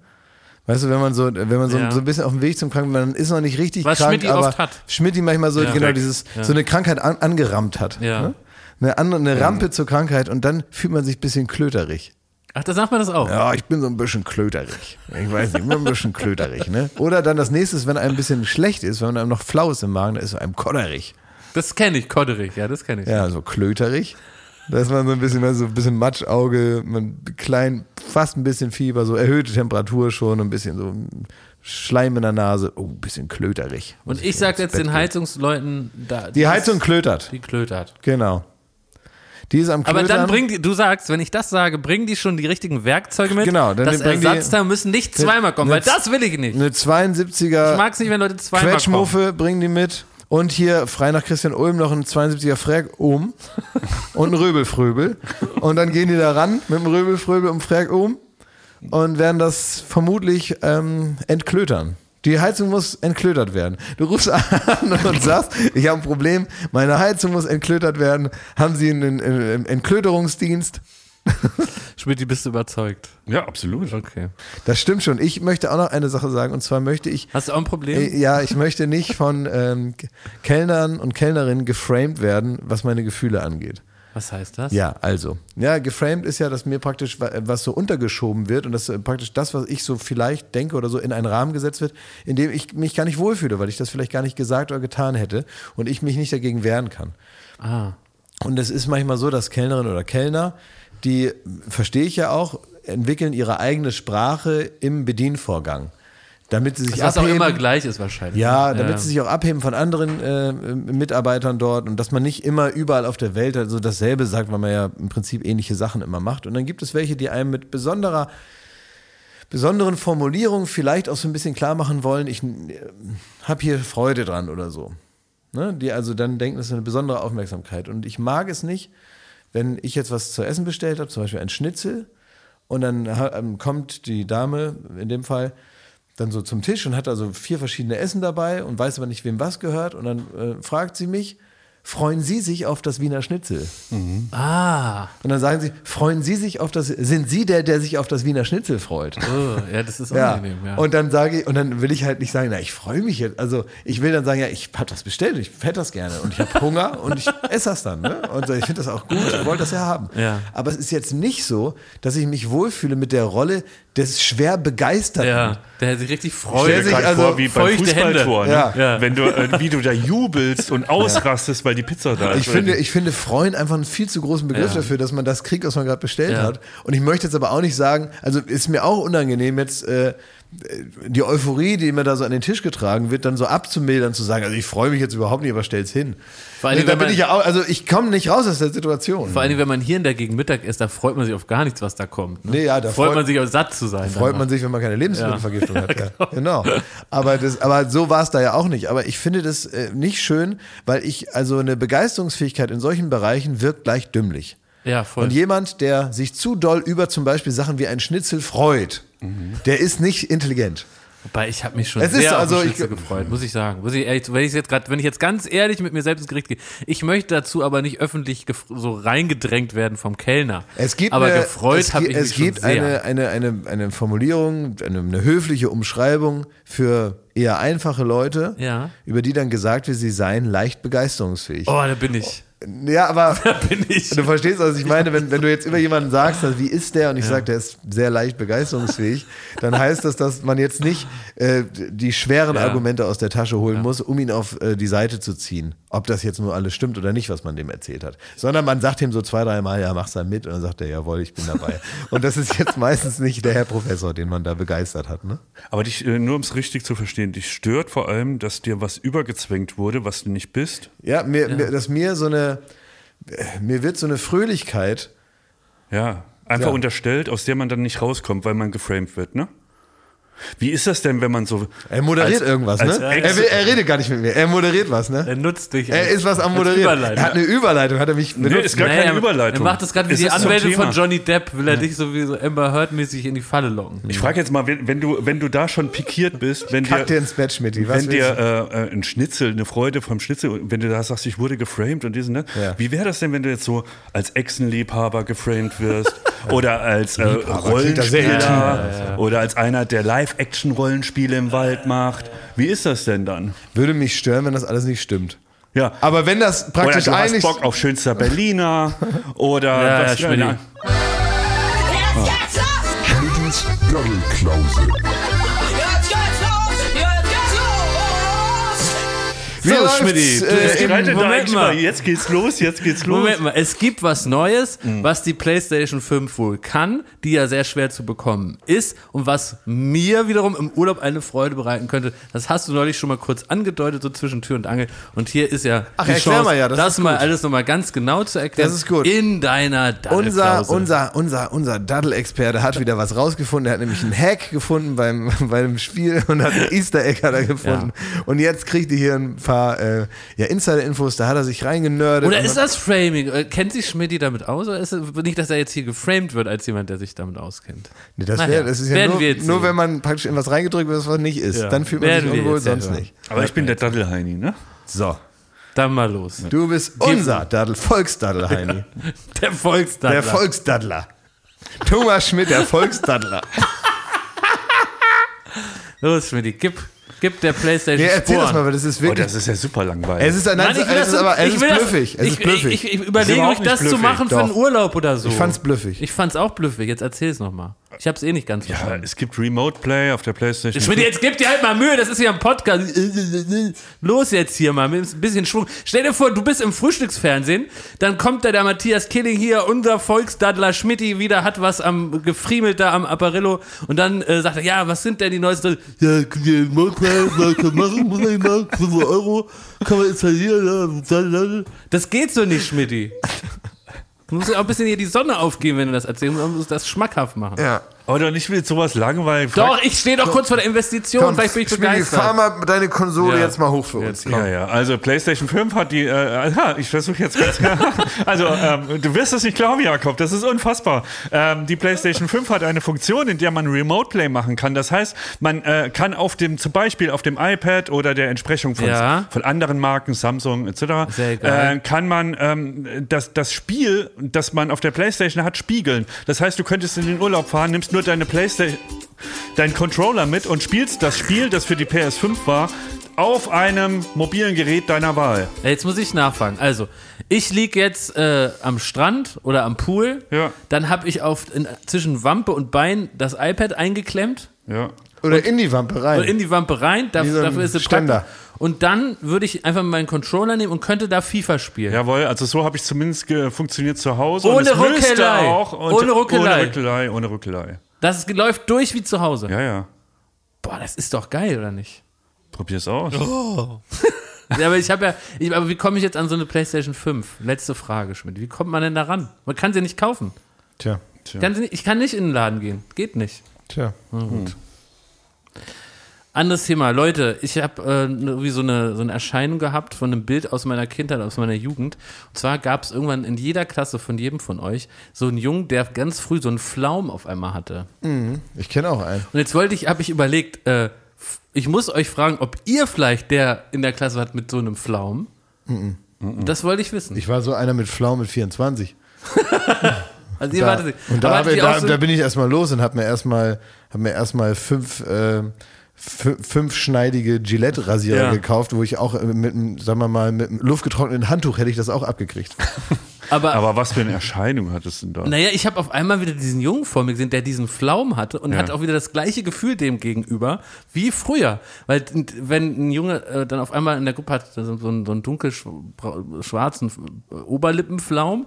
Speaker 1: Weißt du, wenn man so, wenn man so,
Speaker 2: Ja.
Speaker 1: so ein bisschen auf dem Weg zum Kranken, man ist noch nicht richtig
Speaker 2: Was
Speaker 1: krank,
Speaker 2: Schmidti
Speaker 1: aber
Speaker 2: oft hat.
Speaker 1: Schmidti manchmal so
Speaker 2: Ja.
Speaker 1: genau dieses
Speaker 2: Ja.
Speaker 1: so eine Krankheit an, angerammt hat.
Speaker 2: Ja.
Speaker 1: Ne? Eine, andere, eine Rampe zur Krankheit und dann fühlt man sich ein bisschen klöterig.
Speaker 2: Ach, da sagt man das auch.
Speaker 1: Ja, ich bin so ein bisschen klöterig. Ich weiß nicht, immer ein bisschen klöterig, ne? Oder dann das nächste ist, wenn einem ein bisschen schlecht ist, wenn einem noch flau ist im Magen, dann ist einem kodderig.
Speaker 2: Das kenne ich, Kodderich, ja, das kenne ich.
Speaker 1: Ja, so klöterig. Da ist man so ein bisschen, so ein bisschen Matschauge, man klein, fast ein bisschen Fieber, so erhöhte Temperatur schon, ein bisschen so Schleim in der Nase, oh, ein bisschen klöterig.
Speaker 2: Und ich sag jetzt
Speaker 1: Bett
Speaker 2: den. Heizungsleuten, da,
Speaker 1: Die Heizung klötert,
Speaker 2: die klötert.
Speaker 1: genau. Die ist am
Speaker 2: Aber
Speaker 1: Klötern.
Speaker 2: dann bringen die, du sagst, wenn ich das sage, bringen die schon die richtigen Werkzeuge mit.
Speaker 1: Genau, dann
Speaker 2: das
Speaker 1: bringen die-
Speaker 2: Ersatzteil müssen nicht zweimal kommen, weil
Speaker 1: eine-
Speaker 2: das will ich nicht.
Speaker 1: eine 72er
Speaker 2: Ich mag es nicht, wenn Leute zweimal kommen.
Speaker 1: Quetschmuffe bringen die mit. Und hier frei nach Christian Ulm noch ein 72er Frag um und ein Röbelfröbel. Und dann gehen die da ran mit dem Röbelfröbel und Frag um und werden das vermutlich ähm, entklötern. Die Heizung muss entklötert werden. Du rufst an und sagst, ich habe ein Problem, meine Heizung muss entklötert werden. Haben Sie einen, einen Entklöterungsdienst?
Speaker 2: Schmidt, bist du überzeugt?
Speaker 3: Ja, absolut.
Speaker 2: Okay.
Speaker 1: Das stimmt schon. Ich möchte auch noch eine Sache sagen. Und zwar möchte ich
Speaker 2: Hast du auch ein Problem?
Speaker 1: Äh, Ja, ich möchte nicht von ähm, Kellnern und Kellnerinnen geframed werden, was meine Gefühle angeht.
Speaker 2: Was heißt das?
Speaker 1: Ja, also. Ja, geframed ist ja, dass mir praktisch wa- was so untergeschoben wird und dass äh, praktisch das, was ich so vielleicht denke oder so in einen Rahmen gesetzt wird, in dem ich mich gar nicht wohlfühle, weil ich das vielleicht gar nicht gesagt oder getan hätte und ich mich nicht dagegen wehren kann.
Speaker 2: Ah.
Speaker 1: Und es ist manchmal so, dass Kellnerinnen oder Kellner, die, verstehe ich ja auch, entwickeln ihre eigene Sprache im Bedienvorgang. Damit sie sich
Speaker 2: Was auch
Speaker 1: abheben.
Speaker 2: immer gleich ist wahrscheinlich.
Speaker 1: Ja, damit sie sich auch abheben von anderen äh, Mitarbeitern dort und dass man nicht immer überall auf der Welt also dasselbe sagt, weil man ja im Prinzip ähnliche Sachen immer macht. Und dann gibt es welche, die einem mit besonderer, besonderen Formulierungen vielleicht auch so ein bisschen klar machen wollen, ich äh, habe hier Freude dran oder so. Ne? Die also dann denken, das ist eine besondere Aufmerksamkeit. Und ich mag es nicht, wenn ich jetzt was zu essen bestellt habe, zum Beispiel ein Schnitzel, und dann ähm, kommt die Dame, in dem Fall, dann so zum Tisch und hat also vier verschiedene Essen dabei und weiß aber nicht, wem was gehört. Und dann äh, fragt sie mich, freuen Sie sich auf das Wiener Schnitzel?
Speaker 2: Ah.
Speaker 1: Und dann sagen sie, freuen Sie sich auf das, sind Sie der, der sich auf das Wiener Schnitzel freut?
Speaker 2: Oh, ja, das ist
Speaker 1: Ja.
Speaker 2: unangenehm, ja.
Speaker 1: Und dann sage ich, und dann will ich halt nicht sagen, na, ich freue mich jetzt. Also ich will dann sagen, ja, ich habe das bestellt, ich hätte das gerne und ich habe Hunger und ich esse das dann. Ne? Und ich finde das auch gut, ich wollte das ja haben.
Speaker 2: Ja.
Speaker 1: Aber es ist jetzt nicht so, dass ich mich wohlfühle mit der Rolle des schwer Begeisterten.
Speaker 2: ja, der sich richtig
Speaker 3: Stell
Speaker 2: freut.
Speaker 1: sich
Speaker 3: dir gerade
Speaker 1: also
Speaker 3: vor, wie beim. Fußballtor, ne?
Speaker 1: Ja.
Speaker 2: Ja.
Speaker 3: Wenn du, äh, wie du da jubelst und ausrastest, weil die Pizza da ist.
Speaker 1: Ich finde, ich finde freuen einfach einen viel zu großen Begriff
Speaker 2: Ja.
Speaker 1: dafür, dass man das kriegt, was man gerade bestellt
Speaker 2: Ja.
Speaker 1: hat. Und ich möchte jetzt aber auch nicht sagen, also ist mir auch unangenehm jetzt äh, die Euphorie, die mir da so an den Tisch getragen wird, dann so abzumildern, zu sagen, also ich freue mich jetzt überhaupt nicht, aber stell's hin.
Speaker 2: Vor allen
Speaker 1: Nee, da bin ich ja auch, also ich komme nicht raus aus der Situation.
Speaker 2: Vor allem, wenn man hier in der Gegend Mittag isst, da freut man sich auf gar nichts, was da kommt. Ne?
Speaker 1: Nee, ja, da
Speaker 2: freut
Speaker 1: freut-
Speaker 2: man sich auch satt zu sein.
Speaker 1: freut
Speaker 2: danach.
Speaker 1: man sich, wenn man keine Lebensmittelvergiftung hat. Ja, genau. Aber, das, aber so war es da ja auch nicht. Aber ich finde das äh, nicht schön, weil ich, also eine Begeisterungsfähigkeit in solchen Bereichen wirkt gleich dümmlich.
Speaker 2: Ja, voll.
Speaker 1: Und jemand, der sich zu doll über zum Beispiel Sachen wie ein Schnitzel freut, der ist nicht intelligent.
Speaker 2: Wobei ich habe mich schon
Speaker 1: Es ist
Speaker 2: sehr
Speaker 1: also,
Speaker 2: auf Schnitzel gefreut, muss ich sagen. Muss ich ehrlich, wenn ich jetzt gerade, wenn ich jetzt ganz ehrlich mit mir selbst ins Gericht gehe, ich möchte dazu aber nicht öffentlich so reingedrängt werden vom Kellner.
Speaker 1: Es gibt
Speaker 2: aber
Speaker 1: eine,
Speaker 2: gefreut habe ich mich
Speaker 1: es gibt
Speaker 2: schon sehr.
Speaker 1: eine, eine, eine, eine Formulierung, eine, eine höfliche Umschreibung für eher einfache Leute,
Speaker 2: Ja.
Speaker 1: über die dann gesagt wird, sie seien leicht begeisterungsfähig.
Speaker 2: Oh, da bin ich.
Speaker 1: Ja, aber du verstehst, was ich meine, wenn, wenn du jetzt über jemanden sagst, also wie ist der? Und ich sage, der ist sehr leicht begeisterungsfähig, dann heißt das, dass man jetzt nicht äh, die schweren
Speaker 2: Ja.
Speaker 1: Argumente aus der Tasche holen muss, um ihn auf äh, die Seite zu ziehen. Ob das jetzt nur alles stimmt oder nicht, was man dem erzählt hat. Sondern man sagt ihm so zwei, drei Mal, ja, mach's dann mit und dann sagt er, jawohl, ich bin dabei. und das ist jetzt meistens nicht der Herr Professor, den man da begeistert hat. Ne?
Speaker 3: Aber dich, äh, nur um es richtig zu verstehen, dich stört vor allem, dass dir was übergezwängt wurde, was du nicht bist.
Speaker 1: Ja, mir, Mir, dass mir so eine, äh, mir wird so eine Fröhlichkeit
Speaker 3: Ja, einfach
Speaker 1: Ja.
Speaker 3: unterstellt, aus der man dann nicht rauskommt, weil man geframed wird, ne? Wie ist das denn, wenn man so.
Speaker 1: Er moderiert
Speaker 3: als-
Speaker 1: irgendwas, ne? Er, will, er redet gar nicht mit mir. Er moderiert was, ne?
Speaker 2: Er nutzt dich.
Speaker 1: Er ist was am Moderieren.
Speaker 2: Überleitung.
Speaker 1: Er hat eine Überleitung, hat er mich benutzt.
Speaker 3: ist gar
Speaker 2: Nee,
Speaker 3: keine
Speaker 2: er-
Speaker 3: Überleitung.
Speaker 2: Er macht das gerade wie die
Speaker 3: ist zum
Speaker 2: Anwältin von. Johnny Depp, will er dich so wie so Amber Heard-mäßig in die Falle locken.
Speaker 3: Ich frage jetzt mal, wenn, wenn, du, wenn du da schon pikiert bist, wenn
Speaker 1: dir
Speaker 3: dir,
Speaker 1: ins Bett, Schmidti. Was
Speaker 3: wenn dir äh, äh, ein Schnitzel, eine Freude vom Schnitzel, wenn du da sagst, ich wurde geframed und diesen, ne?
Speaker 1: Ja.
Speaker 3: Wie wäre das denn, wenn du jetzt so als Echsenliebhaber geframed wirst oder als äh, Rollenspieler
Speaker 1: intim.
Speaker 3: oder als einer, der Live-Action-Rollenspiele im Wald macht. Wie ist das denn dann?
Speaker 1: Würde mich stören, wenn das alles nicht stimmt.
Speaker 3: Ja.
Speaker 1: Aber wenn das
Speaker 3: Oder
Speaker 1: praktisch
Speaker 3: du hast Bock auf schönster Berliner oder
Speaker 2: Ja,
Speaker 3: was
Speaker 2: ja, Schmidti.
Speaker 3: ja,
Speaker 5: Jetzt geht's los!
Speaker 6: Daddelklause.
Speaker 2: So,
Speaker 1: läuft's,
Speaker 2: Schmidti,
Speaker 1: äh,
Speaker 3: Moment
Speaker 2: Moment
Speaker 3: mal. Jetzt geht's los, jetzt geht's los.
Speaker 2: Moment mal, es gibt was Neues, was die PlayStation 5 wohl kann, die ja sehr schwer zu bekommen ist und was mir wiederum im Urlaub eine Freude bereiten könnte. Das hast du neulich schon mal kurz angedeutet, so zwischen Tür und Angel. Und hier ist ja
Speaker 1: Ach,
Speaker 2: die Chance,
Speaker 1: mal, ja, das
Speaker 2: das, mal alles nochmal ganz genau zu erklären.
Speaker 1: Das ist gut.
Speaker 2: In deiner
Speaker 1: Unser,
Speaker 2: Daddelklause.
Speaker 1: unser, unser, unser Daddel-Experte hat wieder was rausgefunden. Er hat nämlich einen Hack gefunden beim, beim Spiel und hat ein Easter Egg hat er gefunden. Und jetzt kriegt ihr hier ein paar äh, ja, Insider-Infos, da hat er sich reingenördet.
Speaker 2: Oder ist das Framing? Äh, Kennt sich Schmidti damit aus? Oder ist es nicht, dass er jetzt hier geframed wird als jemand, der sich damit auskennt?
Speaker 1: Nee, das, wär, das ist ja
Speaker 2: werden
Speaker 1: nur,
Speaker 2: wir jetzt
Speaker 1: nur wenn man praktisch in was reingedrückt wird, was nicht ist.
Speaker 2: Ja.
Speaker 1: Dann fühlt man
Speaker 2: Werden
Speaker 1: sich unwohl, sonst nicht.
Speaker 3: Aber ich bin der Daddelheini, ne?
Speaker 1: So,
Speaker 2: Dann mal los.
Speaker 1: du bist unser Daddel, Volksdaddel, Heini.
Speaker 2: Der Volksdaddler.
Speaker 1: Der Volksdaddler. Thomas Schmidt, der Volksdaddler.
Speaker 2: Los, Schmidti, gib, gib der PlayStation
Speaker 1: Nee, erzähl
Speaker 2: Sporen.
Speaker 1: das mal, weil das ist
Speaker 3: Oh,
Speaker 1: wirklich.
Speaker 3: das ist ja super langweilig.
Speaker 1: es ist, ein,
Speaker 2: Nein, ich will
Speaker 1: es ist
Speaker 2: das-
Speaker 1: aber es
Speaker 2: ich
Speaker 1: ist
Speaker 2: will das-
Speaker 1: blüffig. Es
Speaker 2: ich,
Speaker 1: ist blüffig.
Speaker 2: Ich, ich, ich überlege,
Speaker 3: überhaupt
Speaker 2: mich das zu machen für einen
Speaker 1: Doch.
Speaker 2: Urlaub oder so.
Speaker 1: Ich fand's blüffig.
Speaker 2: Ich fand's auch blüffig. Jetzt erzähl's nochmal. Ich hab's eh nicht ganz
Speaker 3: ja,
Speaker 2: verstanden.
Speaker 3: es gibt Remote Play auf der PlayStation.
Speaker 2: Schmidt, jetzt gib dir halt mal Mühe, das ist ja ein Podcast. Los jetzt hier mal mit ein bisschen Schwung. Stell dir vor, du bist im Frühstücksfernsehen, dann kommt da der Matthias Killing hier, unser Volksdaddler Schmidti wieder, hat was am gefriemelt da am Apparillo und dann äh, sagt er, ja, was sind denn die neuesten? Ja, die Man kann machen, muss ich mal, 5 Euro, kann man installieren. ja, Das geht so nicht, Schmidti. Du musst ja auch ein bisschen hier die Sonne aufgehen, wenn du das erzählst. Du musst das schmackhaft machen.
Speaker 1: ja.
Speaker 3: Oder nicht mit sowas langweilig.
Speaker 2: Doch, ich stehe doch kurz vor der Investition.
Speaker 1: Komm,
Speaker 2: Vielleicht bin ich begeistert.
Speaker 1: fahr mal deine Konsole
Speaker 2: Ja.
Speaker 1: jetzt mal hoch für uns.
Speaker 2: Jetzt.
Speaker 3: Ja, ja. Also PlayStation 5 hat die, äh, aha, ich versuche jetzt ganz Also, ähm, du wirst es nicht glauben, Jakob, das ist unfassbar. Ähm, die PlayStation 5 hat eine Funktion, in der man Remote Play machen kann. Das heißt, man äh, kann auf dem, zum Beispiel auf dem iPad oder der Entsprechung von,
Speaker 2: Ja.
Speaker 3: von anderen Marken, Samsung etc.,
Speaker 2: Sehr geil.
Speaker 3: äh, kann man ähm, das, das Spiel, das man auf der PlayStation hat, spiegeln. Das heißt, du könntest in den Urlaub fahren, nimmst nur deine PlayStation, deinen Controller mit und spielst das Spiel, das für die PS5 war, auf einem mobilen Gerät deiner Wahl.
Speaker 2: Jetzt muss ich nachfragen. Also, ich liege jetzt äh, am Strand oder am Pool.
Speaker 3: Ja.
Speaker 2: Dann habe ich auf, in, zwischen Wampe und Bein das iPad eingeklemmt
Speaker 3: Ja.
Speaker 1: Oder in die Wampe rein.
Speaker 2: und in die Wampe rein. Da,
Speaker 1: so ein
Speaker 2: dafür ist es
Speaker 1: Ständer.
Speaker 2: praktisch. Und dann würde ich einfach meinen Controller nehmen und könnte da FIFA spielen.
Speaker 3: Jawohl, also so habe ich zumindest funktioniert zu Hause.
Speaker 2: Ohne
Speaker 3: und
Speaker 2: Ruckelei.
Speaker 3: Und
Speaker 2: Ohne Ruckelei.
Speaker 3: Ohne Ruckelei, ohne Ruckelei.
Speaker 2: Das ist- läuft durch wie zu Hause.
Speaker 3: Ja, ja.
Speaker 2: Boah, das ist doch geil, oder nicht?
Speaker 3: Probier's aus.
Speaker 2: Ja, aber ich habe ja, ich, aber wie komme ich jetzt an so eine PlayStation 5? Letzte Frage, Schmidt. Wie kommt man denn da ran? Man kann sie nicht kaufen.
Speaker 1: Tja,
Speaker 2: Ich kann, sie nicht, ich kann nicht in den Laden gehen. Geht nicht.
Speaker 1: tja.
Speaker 2: Anderes Thema, Leute, ich habe äh, irgendwie so eine, so eine Erscheinung gehabt von einem Bild aus meiner Kindheit, aus meiner Jugend. Und zwar gab es irgendwann in jeder Klasse von jedem von euch so einen Jungen, der ganz früh so einen Flaum auf einmal hatte.
Speaker 1: Ich kenne auch einen.
Speaker 2: Und jetzt wollte ich, habe ich überlegt, äh, ich muss euch fragen, ob ihr vielleicht der in der Klasse hat mit so einem Flaum. Das wollte ich wissen.
Speaker 1: Ich war so einer mit Flau mit 24.
Speaker 2: also ihr
Speaker 1: Da,
Speaker 2: wartet
Speaker 1: und da, ich, da,
Speaker 2: so-
Speaker 1: da bin ich erstmal los und habe mir erstmal hab mir erstmal fünf, äh, fünfschneidige Gillette-Rasierer
Speaker 2: Ja.
Speaker 1: gekauft, wo ich auch äh, mit, einem, sagen wir mal, mit einem luftgetrockneten Handtuch hätte ich das auch abgekriegt.
Speaker 2: aber,
Speaker 3: Aber was für eine Erscheinung hattest du denn da?
Speaker 2: Naja, ich habe auf einmal wieder diesen Jungen vor mir gesehen, der diesen Flaum hatte und
Speaker 3: Ja.
Speaker 2: hat auch wieder das gleiche Gefühl dem gegenüber wie früher. Weil wenn ein Junge äh, dann auf einmal in der Gruppe hat so, so einen, so einen dunkel schwa- schwarzen äh, Oberlippenflaum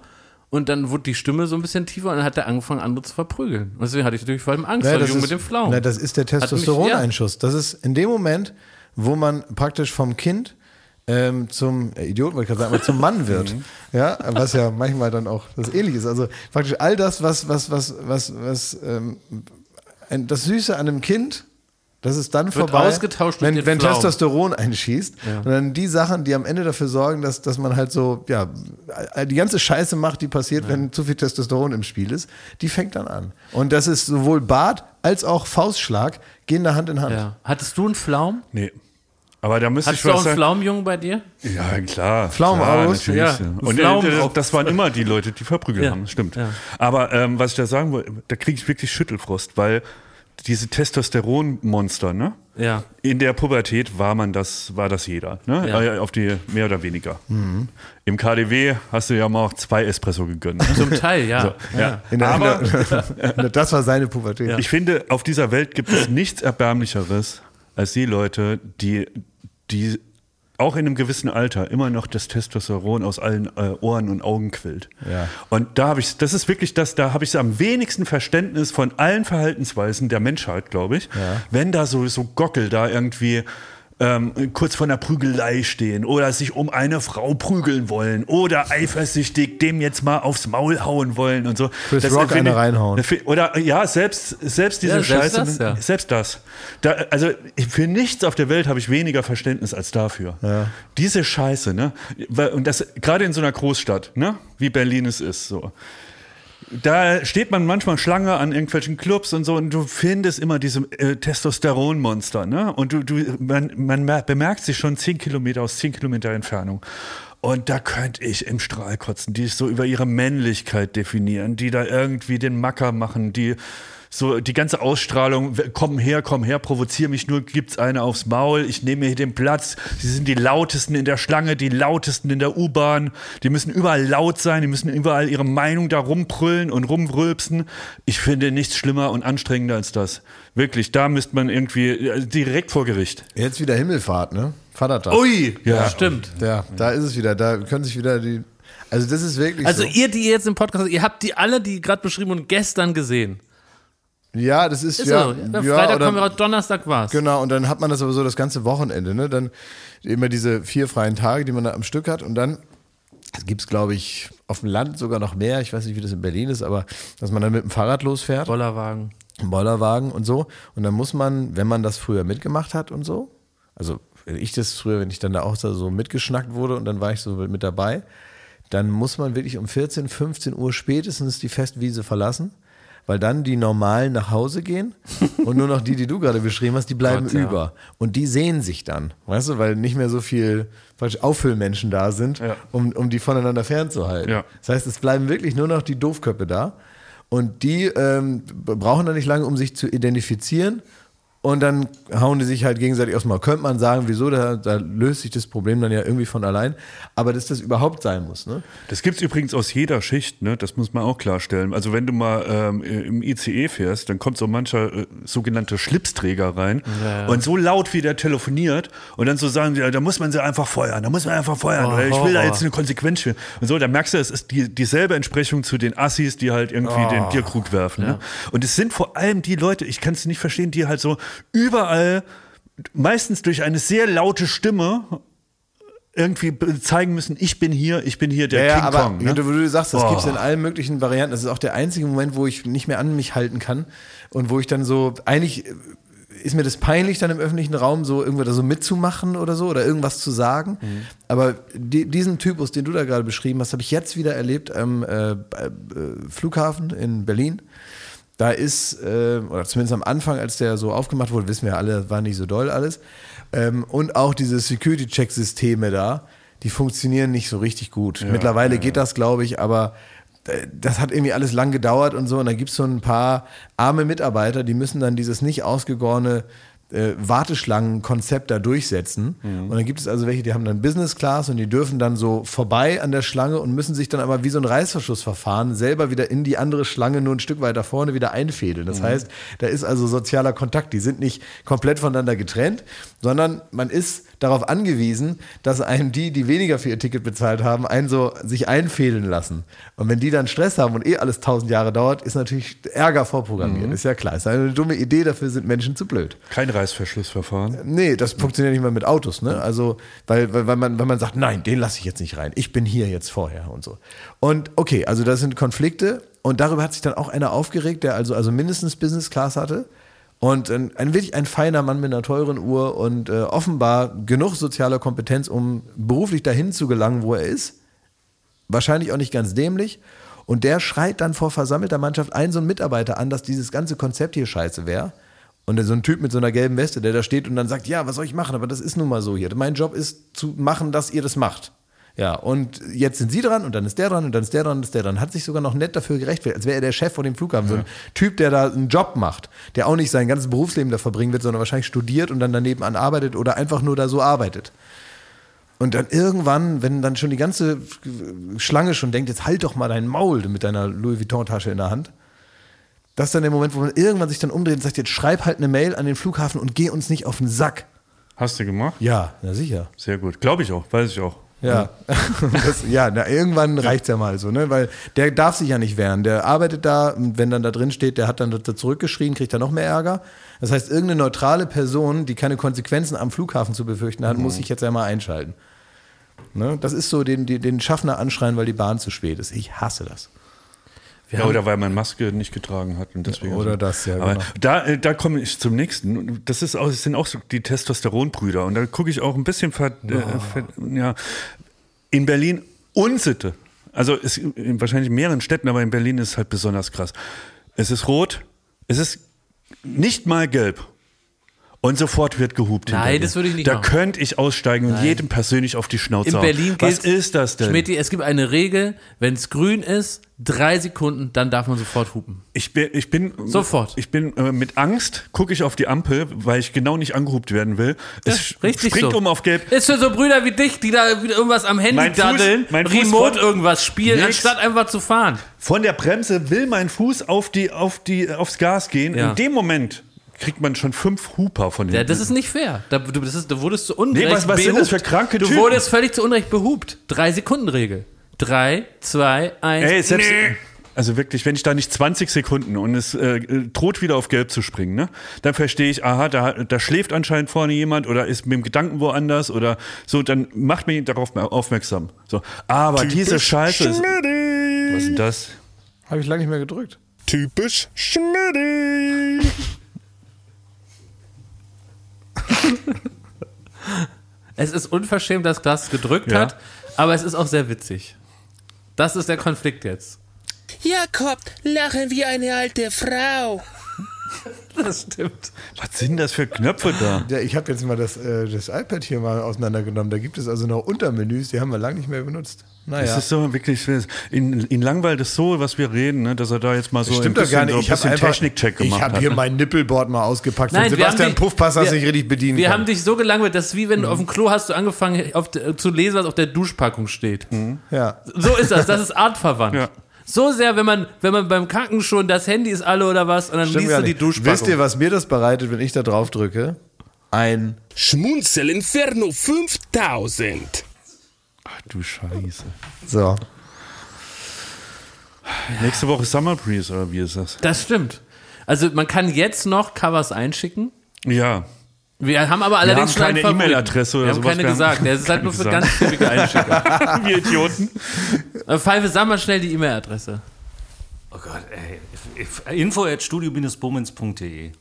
Speaker 2: und dann wurde die Stimme so ein bisschen tiefer und dann hat er angefangen, andere zu verprügeln. Und deswegen hatte ich natürlich vor allem Angst
Speaker 1: Ja,
Speaker 2: vor dem
Speaker 1: das
Speaker 2: Jungen
Speaker 1: ist,
Speaker 2: mit dem Flaum.
Speaker 1: Na, das ist der. Testosteroneinschuss. Das ist in dem Moment, wo man praktisch vom Kind ähm, zum äh, Idioten, wollte ich gerade sagen, zum Mann wird.
Speaker 2: Mhm.
Speaker 1: ja, was ja manchmal dann auch das ähnlich ist. Also praktisch all das, was, was, was, was, was ähm, das Süße an einem Kind, das ist dann vorbei,
Speaker 2: ausgetauscht durch
Speaker 1: wenn, wenn
Speaker 2: Pflaumen.
Speaker 1: Testosteron einschießt. Und dann die Sachen, die am Ende dafür sorgen, dass, dass man halt so, ja, die ganze Scheiße macht, die passiert, wenn zu viel Testosteron im Spiel ist, die fängt dann an. Und das ist sowohl Bart als auch Faustschlag gehen da Hand in Hand.
Speaker 2: ja. Hattest du einen Flaum?
Speaker 3: Nee. Aber da müsste
Speaker 2: Hattest
Speaker 3: ich
Speaker 2: du auch einen
Speaker 3: sagen.
Speaker 2: Flaumjungen bei dir?
Speaker 3: Ja, klar. Natürlich,
Speaker 2: Ja,
Speaker 3: ja. Und äh,
Speaker 2: Pflaumenaugust.
Speaker 3: das waren immer die Leute, die verprügelt
Speaker 2: Ja,
Speaker 3: haben, stimmt.
Speaker 2: ja.
Speaker 3: Aber ähm, was ich da sagen wollte, da kriege ich wirklich Schüttelfrost, weil diese Testosteronmonster, ne?
Speaker 2: Ja.
Speaker 3: In der Pubertät war man das, war das jeder, ne?
Speaker 2: Ja.
Speaker 3: Äh, Auf die mehr oder weniger. Im KDW hast du ja mal auch zwei Espresso gegönnt.
Speaker 2: Zum Teil, ja.
Speaker 3: So, ja.
Speaker 1: In der,
Speaker 3: Aber
Speaker 1: das war seine Pubertät.
Speaker 3: ich finde, auf dieser Welt gibt es nichts Erbärmlicheres als die Leute, die, die auch in einem gewissen Alter immer noch das Testosteron aus allen äh, Ohren und Augen quillt.
Speaker 1: Ja.
Speaker 3: Und da habe ich, das ist wirklich das, da habe ich am wenigsten Verständnis von allen Verhaltensweisen der Menschheit, glaube ich. Wenn da so, so Gockel da irgendwie ähm, kurz vor einer Prügelei stehen oder sich um eine Frau prügeln wollen oder eifersüchtig dem jetzt mal aufs Maul hauen wollen und so.
Speaker 1: Chris
Speaker 3: Das
Speaker 1: Rock eine reinhauen.
Speaker 3: Oder ja, selbst, selbst diese
Speaker 2: Ja, selbst
Speaker 3: Scheiße.
Speaker 2: das, ja.
Speaker 3: Selbst das. Da, also für nichts auf der Welt habe ich weniger Verständnis als dafür. Diese Scheiße, ne? Und das gerade in so einer Großstadt, ne? Wie Berlin es ist, so. Da steht man manchmal Schlange an irgendwelchen Clubs und so und du findest immer diese äh, Testosteronmonster, ne? Und du, du, man, man mer- bemerkt sich schon zehn Kilometer aus zehn Kilometer Entfernung. Und da könnte ich im Strahl kotzen, die so über ihre Männlichkeit definieren, die da irgendwie den Macker machen, die so die ganze Ausstrahlung, komm her, komm her, provozier mich nur, gibt's eine aufs Maul, ich nehme mir hier den Platz. Sie sind die lautesten in der Schlange, die lautesten in der U-Bahn. Die müssen überall laut sein, die müssen überall ihre Meinung da rumbrüllen und rumrülpsen. Ich finde nichts schlimmer und anstrengender als das. Wirklich, da müsste man irgendwie äh, direkt vor Gericht.
Speaker 1: Jetzt wieder Himmelfahrt, ne? Vatertag.
Speaker 3: Ui! Ja,
Speaker 2: Stimmt.
Speaker 1: Ja, da ist es wieder. Da können sich wieder die. Also, das ist wirklich
Speaker 2: Also
Speaker 1: so.
Speaker 2: ihr, die jetzt im Podcast, ihr habt die alle, die gerade beschrieben und gestern gesehen.
Speaker 1: Ja, das ist,
Speaker 2: Ist
Speaker 1: ja.
Speaker 2: so. Ja,
Speaker 1: ja,
Speaker 2: Freitag
Speaker 1: oder-
Speaker 2: kommen wir raus, Donnerstag war's.
Speaker 1: Genau, und dann hat man das aber so das ganze Wochenende, ne? Dann immer diese vier freien Tage, die man da am Stück hat und dann gibt es, glaube ich, auf dem Land sogar noch mehr. Ich weiß nicht, wie das in Berlin ist, aber dass man dann mit dem Fahrrad losfährt,
Speaker 2: Bollerwagen.
Speaker 1: Bollerwagen und so. Und dann muss man, wenn man das früher mitgemacht hat und so, also wenn ich das früher, wenn ich dann da auch so mitgeschnackt wurde und dann war ich so mit dabei, dann muss man wirklich um 14, 15 Uhr spätestens die Festwiese verlassen, weil dann die Normalen nach Hause gehen und nur noch die, die du gerade beschrieben hast, die bleiben
Speaker 2: Gott, ja.
Speaker 1: über. Und die sehen sich dann, weißt du, weil nicht mehr so viel Auffüllmenschen da sind,
Speaker 3: Ja.
Speaker 1: um, um die voneinander fernzuhalten.
Speaker 3: Ja.
Speaker 1: Das heißt, es bleiben wirklich nur noch die Doofköpfe da. Und die ähm, brauchen dann nicht lange, um sich zu identifizieren. Und dann hauen die sich halt gegenseitig aus Maul. Könnte man sagen, wieso, da, da löst sich das Problem dann ja irgendwie von allein. Aber dass das überhaupt sein muss, ne?
Speaker 3: Das gibt's übrigens aus jeder Schicht, ne? das muss man auch klarstellen. Also wenn du mal ähm, im ICE fährst, dann kommt so mancher äh, sogenannte Schlipsträger rein und so laut wie der telefoniert und dann so sagen sie, ja, da muss man sie einfach feuern, da muss man einfach feuern,
Speaker 2: Oh,
Speaker 3: ich will da jetzt eine Konsequenz. Und so, da merkst du, es ist die, dieselbe Entsprechung zu den Assis, die halt irgendwie den Bierkrug werfen. Ne? Und es sind vor allem die Leute, ich kann es nicht verstehen, die halt so überall meistens durch eine sehr laute Stimme irgendwie zeigen müssen, ich bin hier, ich bin hier der
Speaker 1: ja,
Speaker 3: King
Speaker 1: aber
Speaker 3: Kong. Ne?
Speaker 1: du, du sagst, das
Speaker 3: Oh.
Speaker 1: gibt's in allen möglichen Varianten. Das ist auch der einzige Moment, wo ich nicht mehr an mich halten kann und wo ich dann so, eigentlich äh, ist mir das peinlich, dann im öffentlichen Raum so irgendwo da so mitzumachen oder so oder irgendwas zu sagen.
Speaker 3: Mhm.
Speaker 1: Aber die, diesen Typus, den du da gerade beschrieben hast, habe ich jetzt wieder erlebt am äh, äh, Flughafen in Berlin. Da ist, äh, oder zumindest am Anfang, als der so aufgemacht wurde, wissen wir alle, war nicht so doll alles. Ähm, und auch diese Security-Check-Systeme da, die funktionieren nicht so richtig gut. Mittlerweile geht das, glaube ich, aber äh, das hat irgendwie alles lang gedauert und so. Und da gibt es so ein paar arme Mitarbeiter, die müssen dann dieses nicht ausgegorene äh, Warteschlangenkonzept da durchsetzen. Und dann gibt es also welche, die haben dann Business Class und die dürfen dann so vorbei an der Schlange und müssen sich dann aber wie so ein Reißverschlussverfahren selber wieder in die andere Schlange nur ein Stück weiter vorne wieder einfädeln. Das heißt, da ist also sozialer Kontakt. Die sind nicht komplett voneinander getrennt, sondern man ist darauf angewiesen, dass einem die, die weniger für ihr Ticket bezahlt haben, einen so sich einfädeln lassen. Und wenn die dann Stress haben und eh alles tausend Jahre dauert, ist natürlich Ärger vorprogrammiert. Ist ja klar. Ist eine dumme Idee, dafür sind Menschen zu blöd.
Speaker 3: Kein Reißverschlussverfahren.
Speaker 1: Nee, das funktioniert nicht mal mit Autos, ne? Also, weil, weil, weil, man, weil man sagt, nein, den lasse ich jetzt nicht rein. Ich bin hier jetzt vorher und so. Und okay, also das sind Konflikte und darüber hat sich dann auch einer aufgeregt, der also, also mindestens Business Class hatte. Und ein, ein wirklich ein feiner Mann mit einer teuren Uhr und äh, offenbar genug sozialer Kompetenz, um beruflich dahin zu gelangen, wo er ist. Wahrscheinlich auch nicht ganz dämlich. Und der schreit dann vor versammelter Mannschaft einen so einen Mitarbeiter an, dass dieses ganze Konzept hier scheiße wäre. Und dann so ein Typ mit so einer gelben Weste, der da steht und dann sagt, ja, was soll ich machen? Aber das ist nun mal so hier. Mein Job ist zu machen, dass ihr das macht. Ja, und jetzt sind sie dran und dann ist der dran und dann ist der dran und ist der dran. Hat sich sogar noch nett dafür gerechtfertigt, als wäre er der Chef von dem Flughafen. So ein Typ, der da einen Job macht, der auch nicht sein ganzes Berufsleben da verbringen wird, sondern wahrscheinlich studiert und dann daneben an arbeitet oder einfach nur da so arbeitet. Und dann irgendwann, wenn dann schon die ganze Schlange schon denkt, jetzt halt doch mal dein Maul mit deiner Louis Vuitton-Tasche in der Hand. Das ist dann der Moment, wo man irgendwann sich dann umdreht und sagt, jetzt schreib halt eine Mail an den Flughafen und geh uns nicht auf den Sack.
Speaker 3: Hast du gemacht?
Speaker 1: Ja, na sicher.
Speaker 3: Sehr gut. Glaube ich auch, weiß ich auch.
Speaker 1: Ja, das, ja na, irgendwann reicht's ja mal so, ne? Weil der darf sich ja nicht wehren. Der arbeitet da, und wenn dann da drin steht, der hat dann da zurückgeschrien, kriegt er noch mehr Ärger. Das heißt, irgendeine neutrale Person, die keine Konsequenzen am Flughafen zu befürchten hat, muss sich jetzt einmal einschalten. Ne? Das ist so den, den Schaffner anschreien, weil die Bahn zu spät ist. Ich hasse das.
Speaker 3: Ja, oder weil man Maske nicht getragen hat und deswegen.
Speaker 1: Oder das, ja,
Speaker 3: Aber
Speaker 1: genau.
Speaker 3: da, äh, da komme ich zum nächsten. Das, ist auch, das sind auch so die Testosteronbrüder. Und da gucke ich auch ein bisschen ver, äh, ver, ja, in Berlin Unsitte. Also es, in wahrscheinlich in mehreren Städten, aber in Berlin ist es halt besonders krass. Es ist rot, es ist nicht mal gelb. Und sofort wird gehupt.
Speaker 2: Nein, das würde ich nicht
Speaker 3: Da
Speaker 2: machen.
Speaker 3: könnte ich aussteigen und jedem persönlich auf die Schnauze
Speaker 2: In
Speaker 3: hauen.
Speaker 2: Berlin
Speaker 3: Was
Speaker 2: gilt,
Speaker 3: ist das denn?
Speaker 2: Schmidti, es gibt eine Regel, wenn es grün ist, drei Sekunden, dann darf man sofort hupen.
Speaker 3: Ich bin, ich bin
Speaker 2: Sofort.
Speaker 3: Ich bin äh, mit Angst, gucke ich auf die Ampel, weil ich genau nicht angehupt werden will. Es
Speaker 2: Ja, richtig
Speaker 3: springt
Speaker 2: so.
Speaker 3: um auf Gelb.
Speaker 2: Ist für so Brüder wie dich, die da wieder irgendwas am Handy
Speaker 3: Mein Fuß-
Speaker 2: daddeln,
Speaker 3: mein Fuß
Speaker 2: remote
Speaker 3: von-
Speaker 2: irgendwas spielen,
Speaker 3: Nix.
Speaker 2: anstatt einfach zu fahren.
Speaker 3: Von der Bremse will mein Fuß auf die, auf die, aufs Gas gehen.
Speaker 2: Ja.
Speaker 3: In dem Moment kriegt man schon fünf Huper von den
Speaker 2: Ja, das ist nicht fair. Da, du, das ist, du wurdest zu Unrecht
Speaker 3: Nee, was- was sind das für kranke
Speaker 2: Du
Speaker 3: Typen?
Speaker 2: wurdest völlig zu Unrecht behupt. Drei Sekunden Regel. Drei, zwei, eins.
Speaker 3: Ey, selbst,
Speaker 2: Nee.
Speaker 3: Also wirklich, wenn ich da nicht 20 Sekunden und es äh, droht wieder auf Gelb zu springen, ne, dann verstehe ich, aha, da, da schläft anscheinend vorne jemand oder ist mit dem Gedanken woanders oder so, dann macht mich darauf aufmerksam. So, aber diese Scheiße ist. Was ist denn das?
Speaker 1: Habe ich lange nicht mehr gedrückt.
Speaker 6: Typisch Schmidti.
Speaker 2: Es ist unverschämt, dass Klaas gedrückt
Speaker 3: Ja.
Speaker 2: hat, aber es ist auch sehr witzig. Das ist der Konflikt jetzt.
Speaker 7: Jakob, lachen wie eine alte Frau.
Speaker 2: Das stimmt.
Speaker 3: Was sind das für Knöpfe da?
Speaker 1: Ja, ich habe jetzt mal das, äh, das iPad hier mal auseinandergenommen. Da gibt es also noch Untermenüs, die haben wir lange nicht mehr benutzt. Naja.
Speaker 3: Das ist so wirklich, in, in langweilt es so, was wir reden, ne, dass er da jetzt mal so
Speaker 1: Stimmt
Speaker 3: ein
Speaker 1: doch gar
Speaker 3: bisschen,
Speaker 1: nicht.
Speaker 3: so
Speaker 1: Ich
Speaker 3: ein
Speaker 1: habe
Speaker 3: bisschen Technikcheck gemacht.
Speaker 1: ich habe
Speaker 3: hat,
Speaker 1: hier
Speaker 3: ne?
Speaker 1: mein Nippelboard mal ausgepackt.
Speaker 2: Nein,
Speaker 1: Sebastian
Speaker 2: dich-
Speaker 1: Puffpass hast nicht richtig bedienen
Speaker 2: Wir
Speaker 1: kann.
Speaker 2: haben dich so gelangweilt, dass wie wenn du auf dem Klo hast du angefangen auf, zu lesen, was auf der Duschpackung steht.
Speaker 1: ja.
Speaker 2: So ist das. Das ist artverwandt.
Speaker 3: Ja.
Speaker 2: So sehr, wenn man, wenn man beim Kacken schon das Handy ist alle oder was und dann
Speaker 1: Stimmt
Speaker 2: liest du die. Duschpackung.
Speaker 1: Wisst ihr, was mir das bereitet, wenn ich da drauf drücke? Ein
Speaker 7: Schmunzel Inferno 5000.
Speaker 3: Ach du Scheiße.
Speaker 1: so.
Speaker 3: Nächste Woche Summer Breeze, oder wie ist das?
Speaker 2: Das stimmt. Also man kann jetzt noch Covers einschicken.
Speaker 3: Ja.
Speaker 2: Wir haben aber allerdings
Speaker 3: haben
Speaker 2: schon einen
Speaker 3: keine. E-Mail-Adresse oder
Speaker 2: Wir haben keine
Speaker 3: Wir haben
Speaker 2: gesagt. Der ist halt nur für ganz typische Einschicker.
Speaker 3: wir Idioten.
Speaker 2: Äh, Pfeife, sag mal schnell die E-Mail-Adresse.
Speaker 8: Oh Gott, ey. Info at studio-bummens.de.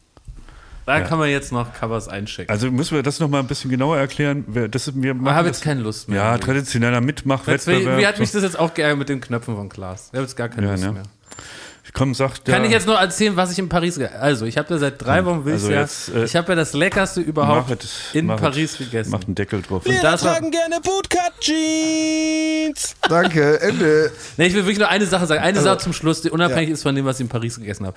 Speaker 2: Da kann man jetzt noch Covers einschicken.
Speaker 3: Also müssen wir das nochmal ein bisschen genauer erklären. Das, ist- wir
Speaker 2: ich
Speaker 3: machen
Speaker 2: habe
Speaker 3: das,
Speaker 2: jetzt keine Lust mehr.
Speaker 3: Ja, traditioneller Mitmachwettbewerb.
Speaker 2: wie hat mich das jetzt auch geärgert mit den Knöpfen von Klaas? Ich habe jetzt gar keine
Speaker 3: Ja,
Speaker 2: Lust
Speaker 3: ne?
Speaker 2: mehr.
Speaker 3: Komm, sag
Speaker 2: Kann
Speaker 3: ja,
Speaker 2: ich jetzt noch erzählen, was ich in Paris Also, ich habe ja seit drei Wochen will
Speaker 3: also
Speaker 2: ja,
Speaker 3: jetzt, äh,
Speaker 2: ich habe ja das leckerste überhaupt
Speaker 3: es,
Speaker 2: in Paris
Speaker 3: es,
Speaker 2: gegessen.
Speaker 3: Mach einen Deckel drauf.
Speaker 7: Wir
Speaker 2: das war-
Speaker 7: tragen gerne Bootcut-Jeans.
Speaker 1: Danke, Ende.
Speaker 2: Nee, ich will wirklich nur eine Sache sagen.
Speaker 3: Also,
Speaker 2: Eine Sache zum Schluss, die unabhängig ist von dem, was ich in Paris gegessen habe.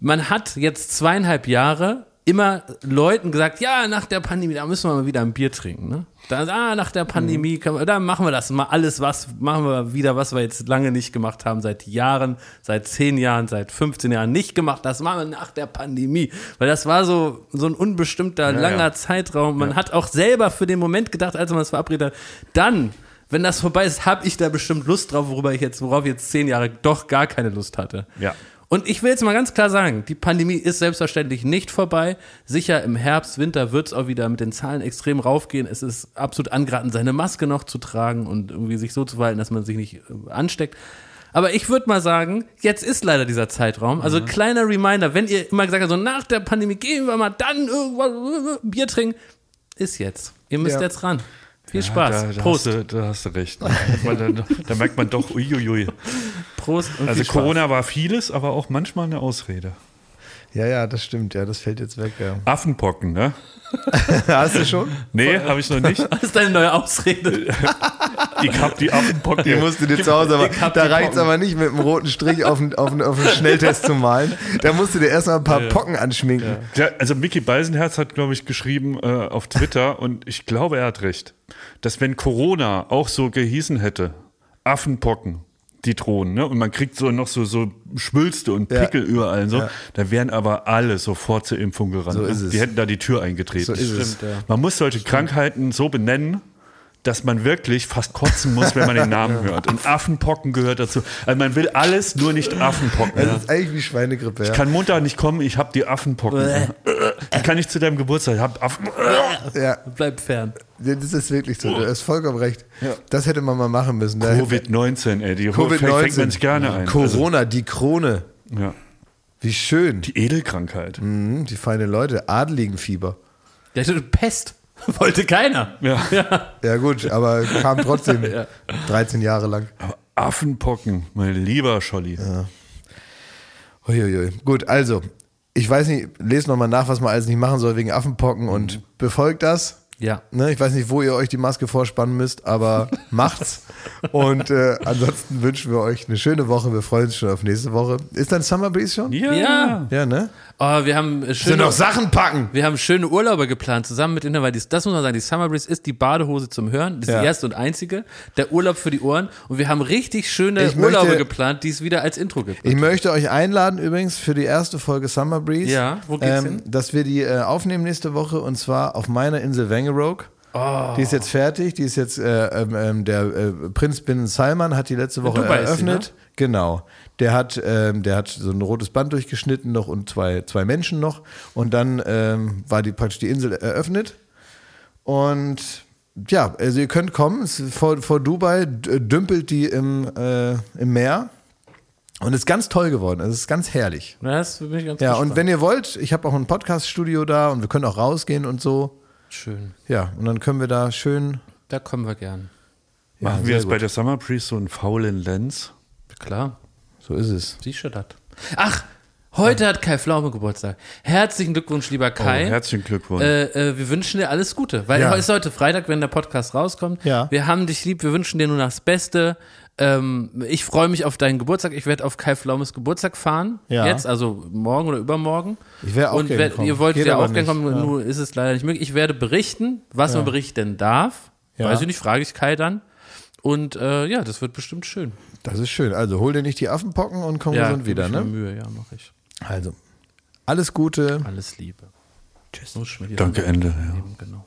Speaker 2: Man hat jetzt zweieinhalb Jahre immer Leuten gesagt, ja, nach der Pandemie, da müssen wir mal wieder ein Bier trinken. Ne? Da, ah, nach der Pandemie, können wir, da machen wir das mal alles, was machen wir wieder, was wir jetzt lange nicht gemacht haben, seit Jahren, seit zehn Jahren, seit 15 Jahren nicht gemacht. Das machen wir nach der Pandemie. Weil das war so, so ein unbestimmter, langer
Speaker 3: ja.
Speaker 2: Zeitraum. Man hat auch selber für den Moment gedacht, als man das verabredet hat, dann wenn das vorbei ist, habe ich da bestimmt Lust drauf, worüber ich jetzt, worauf ich jetzt zehn Jahre doch gar keine Lust hatte.
Speaker 3: Ja.
Speaker 2: Und ich will jetzt mal ganz klar sagen, die Pandemie ist selbstverständlich nicht vorbei. Sicher im Herbst, Winter wird es auch wieder mit den Zahlen extrem raufgehen. Es ist absolut angeraten, seine Maske noch zu tragen und irgendwie sich so zu verhalten, dass man sich nicht äh, ansteckt. Aber ich würde mal sagen, jetzt ist leider dieser Zeitraum. Also
Speaker 3: Mhm.
Speaker 2: kleiner Reminder, wenn ihr immer gesagt habt, so nach der Pandemie gehen wir mal dann irgendwas äh, Bier trinken, ist jetzt. Ihr müsst
Speaker 1: Ja.
Speaker 2: jetzt ran. Viel Spaß.
Speaker 3: Da, da,
Speaker 2: Prost.
Speaker 3: Hast du, da hast du recht. Da, da merkt man doch, uiuiui.
Speaker 2: Prost und
Speaker 3: Also. Corona war vieles, aber auch manchmal eine Ausrede.
Speaker 1: Ja, ja, das stimmt. Ja, das fällt jetzt weg. Ja.
Speaker 3: Affenpocken, ne?
Speaker 1: Hast du schon?
Speaker 3: Nee, habe ich noch nicht.
Speaker 2: Das ist deine neue Ausrede.
Speaker 3: Ich hab die Affenpocken.
Speaker 1: Die musst du dir zu Hause, aber da reicht es aber nicht mit einem roten Strich auf einen, auf einen, auf einen Schnelltest zu malen. Da musst du dir erstmal ein paar Pocken anschminken.
Speaker 3: Ja, also Mickey Beisenherz hat, glaube ich, geschrieben äh, auf Twitter und ich glaube, er hat recht, dass wenn Corona auch so gehießen hätte, Affenpocken, die drohen, ne? Und man kriegt so noch so, so Schwülste und
Speaker 1: Ja.
Speaker 3: Pickel überall und so,
Speaker 1: Ja.
Speaker 3: da wären aber alle sofort zur Impfung gerannt.
Speaker 1: So
Speaker 3: ne?
Speaker 1: ist es.
Speaker 3: Die hätten da die Tür eingetreten.
Speaker 1: So ist es.
Speaker 3: Man muss solche Krankheiten so benennen, dass man wirklich fast kotzen muss, wenn man den Namen hört. Und Affenpocken gehört dazu. Also man will alles, nur nicht Affenpocken.
Speaker 1: Das
Speaker 3: ja.
Speaker 1: ist eigentlich wie Schweinegrippe. Ja.
Speaker 3: Ich kann Montag nicht kommen, ich habe die Affenpocken. Ich kann nicht zu deinem Geburtstag, ich hab Affen.
Speaker 1: ja,
Speaker 2: Bleib fern.
Speaker 1: das ist wirklich so. Du hast vollkommen recht. Das hätte man mal machen müssen. Da hätte-
Speaker 3: Covid-19, ey, die
Speaker 1: Covid-19.
Speaker 3: fängt man sich gerne ein. Also,
Speaker 1: Corona, die Krone.
Speaker 3: ja.
Speaker 1: Wie schön.
Speaker 3: Die Edelkrankheit.
Speaker 1: Mhm, die feine Leute. Adeligenfieber.
Speaker 2: Der hatte Pest. Wollte keiner.
Speaker 3: Ja.
Speaker 1: Ja gut, aber kam trotzdem 13 Jahre lang.
Speaker 3: Affenpocken, mein lieber Scholli.
Speaker 1: Uiuiui. Gut, also, ich weiß nicht, lest nochmal nach, was man alles nicht machen soll wegen Affenpocken und befolgt das.
Speaker 2: Ja.
Speaker 1: Ne, ich weiß nicht, wo ihr euch die Maske vorspannen müsst, aber macht's. Und äh, ansonsten wünschen wir euch eine schöne Woche. Wir freuen uns schon auf nächste Woche. Ist dein Summer Breeze schon?
Speaker 3: Ja.
Speaker 2: Ja.
Speaker 1: Ja, ne?
Speaker 2: Oh, wir haben äh,
Speaker 1: Sind
Speaker 2: schöne,
Speaker 1: noch Sachen packen.
Speaker 2: wir haben schöne Urlaube geplant, zusammen mit Inter, weil dies, das muss man sagen, die Summer Breeze ist die Badehose zum Hören. Das ist
Speaker 1: Ja.
Speaker 2: die erste und einzige. Der Urlaub für die Ohren. Und wir haben richtig schöne
Speaker 1: Ich möchte-
Speaker 2: Urlaube geplant, die es wieder als Intro gibt.
Speaker 1: Ich möchte euch einladen übrigens für die erste Folge Summer Breeze.
Speaker 2: Ja, wo geht's
Speaker 1: ähm,
Speaker 2: hin?
Speaker 1: Dass wir die äh, aufnehmen nächste Woche und zwar auf meiner Insel Wangerooge.
Speaker 2: Oh.
Speaker 1: Die ist jetzt fertig. Die ist jetzt, äh, ähm, ähm, der äh, Prinz bin Salman hat die letzte Woche
Speaker 2: ist sie,
Speaker 1: eröffnet. Genau. Der hat, ähm, der hat so ein rotes Band durchgeschnitten noch und zwei, zwei Menschen noch. Und dann ähm, war die praktisch die Insel eröffnet. Und ja, also ihr könnt kommen. Es ist vor, vor Dubai dümpelt die im, äh, im Meer. Und ist ganz toll geworden. Es ist ganz herrlich.
Speaker 2: Das bin ich ganz
Speaker 1: Ja,
Speaker 2: gespannt.
Speaker 1: und wenn ihr wollt, ich habe auch ein Podcast-Studio da und wir können auch rausgehen und so.
Speaker 2: Schön.
Speaker 1: Ja, und dann können wir da schön.
Speaker 2: Da kommen wir gern.
Speaker 1: Ja,
Speaker 3: Machen wir jetzt bei
Speaker 1: gut.
Speaker 3: der Summer Breeze so einen faulen Lens?
Speaker 2: Klar.
Speaker 1: So ist es.
Speaker 2: Siehst du das? Ach, heute hat Kai Pflaume Geburtstag. Herzlichen Glückwunsch, lieber Kai.
Speaker 3: Oh, herzlichen Glückwunsch.
Speaker 2: Äh, äh, wir wünschen dir alles Gute, weil
Speaker 1: Ja.
Speaker 2: heute ist heute Freitag, wenn der Podcast rauskommt.
Speaker 1: Ja.
Speaker 2: Wir haben dich lieb, wir wünschen dir nur das Beste. Ähm, ich freue mich auf deinen Geburtstag. Ich werde auf Kai Flaumes Geburtstag fahren.
Speaker 1: Ja.
Speaker 2: Jetzt, also morgen oder übermorgen.
Speaker 1: Ich wäre auch
Speaker 2: Und
Speaker 1: gerne
Speaker 2: wer- ihr wolltet
Speaker 1: Geht
Speaker 2: ja auch gerne kommen,
Speaker 1: Ja.
Speaker 2: nur ist es leider nicht möglich. Ich werde berichten, was man berichten darf.
Speaker 1: Ja.
Speaker 2: Weiß ich nicht, frage ich Kai dann. Und äh, ja, das wird bestimmt schön.
Speaker 1: Das ist schön. Also hol dir nicht die Affenpocken und komm
Speaker 2: ja,
Speaker 1: gesund wieder, ne?
Speaker 2: mir Mühe, ja, mache ich.
Speaker 1: Also, alles Gute.
Speaker 2: Alles Liebe. Tschüss. So
Speaker 3: Danke, Ende. Ja.
Speaker 2: Leben, Genau.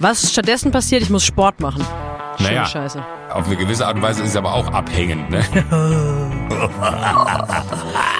Speaker 9: Was stattdessen passiert, ich muss Sport machen. Schöne
Speaker 10: Naja.
Speaker 9: Scheiße.
Speaker 10: Auf eine gewisse Art und Weise ist es aber auch abhängend. Ne?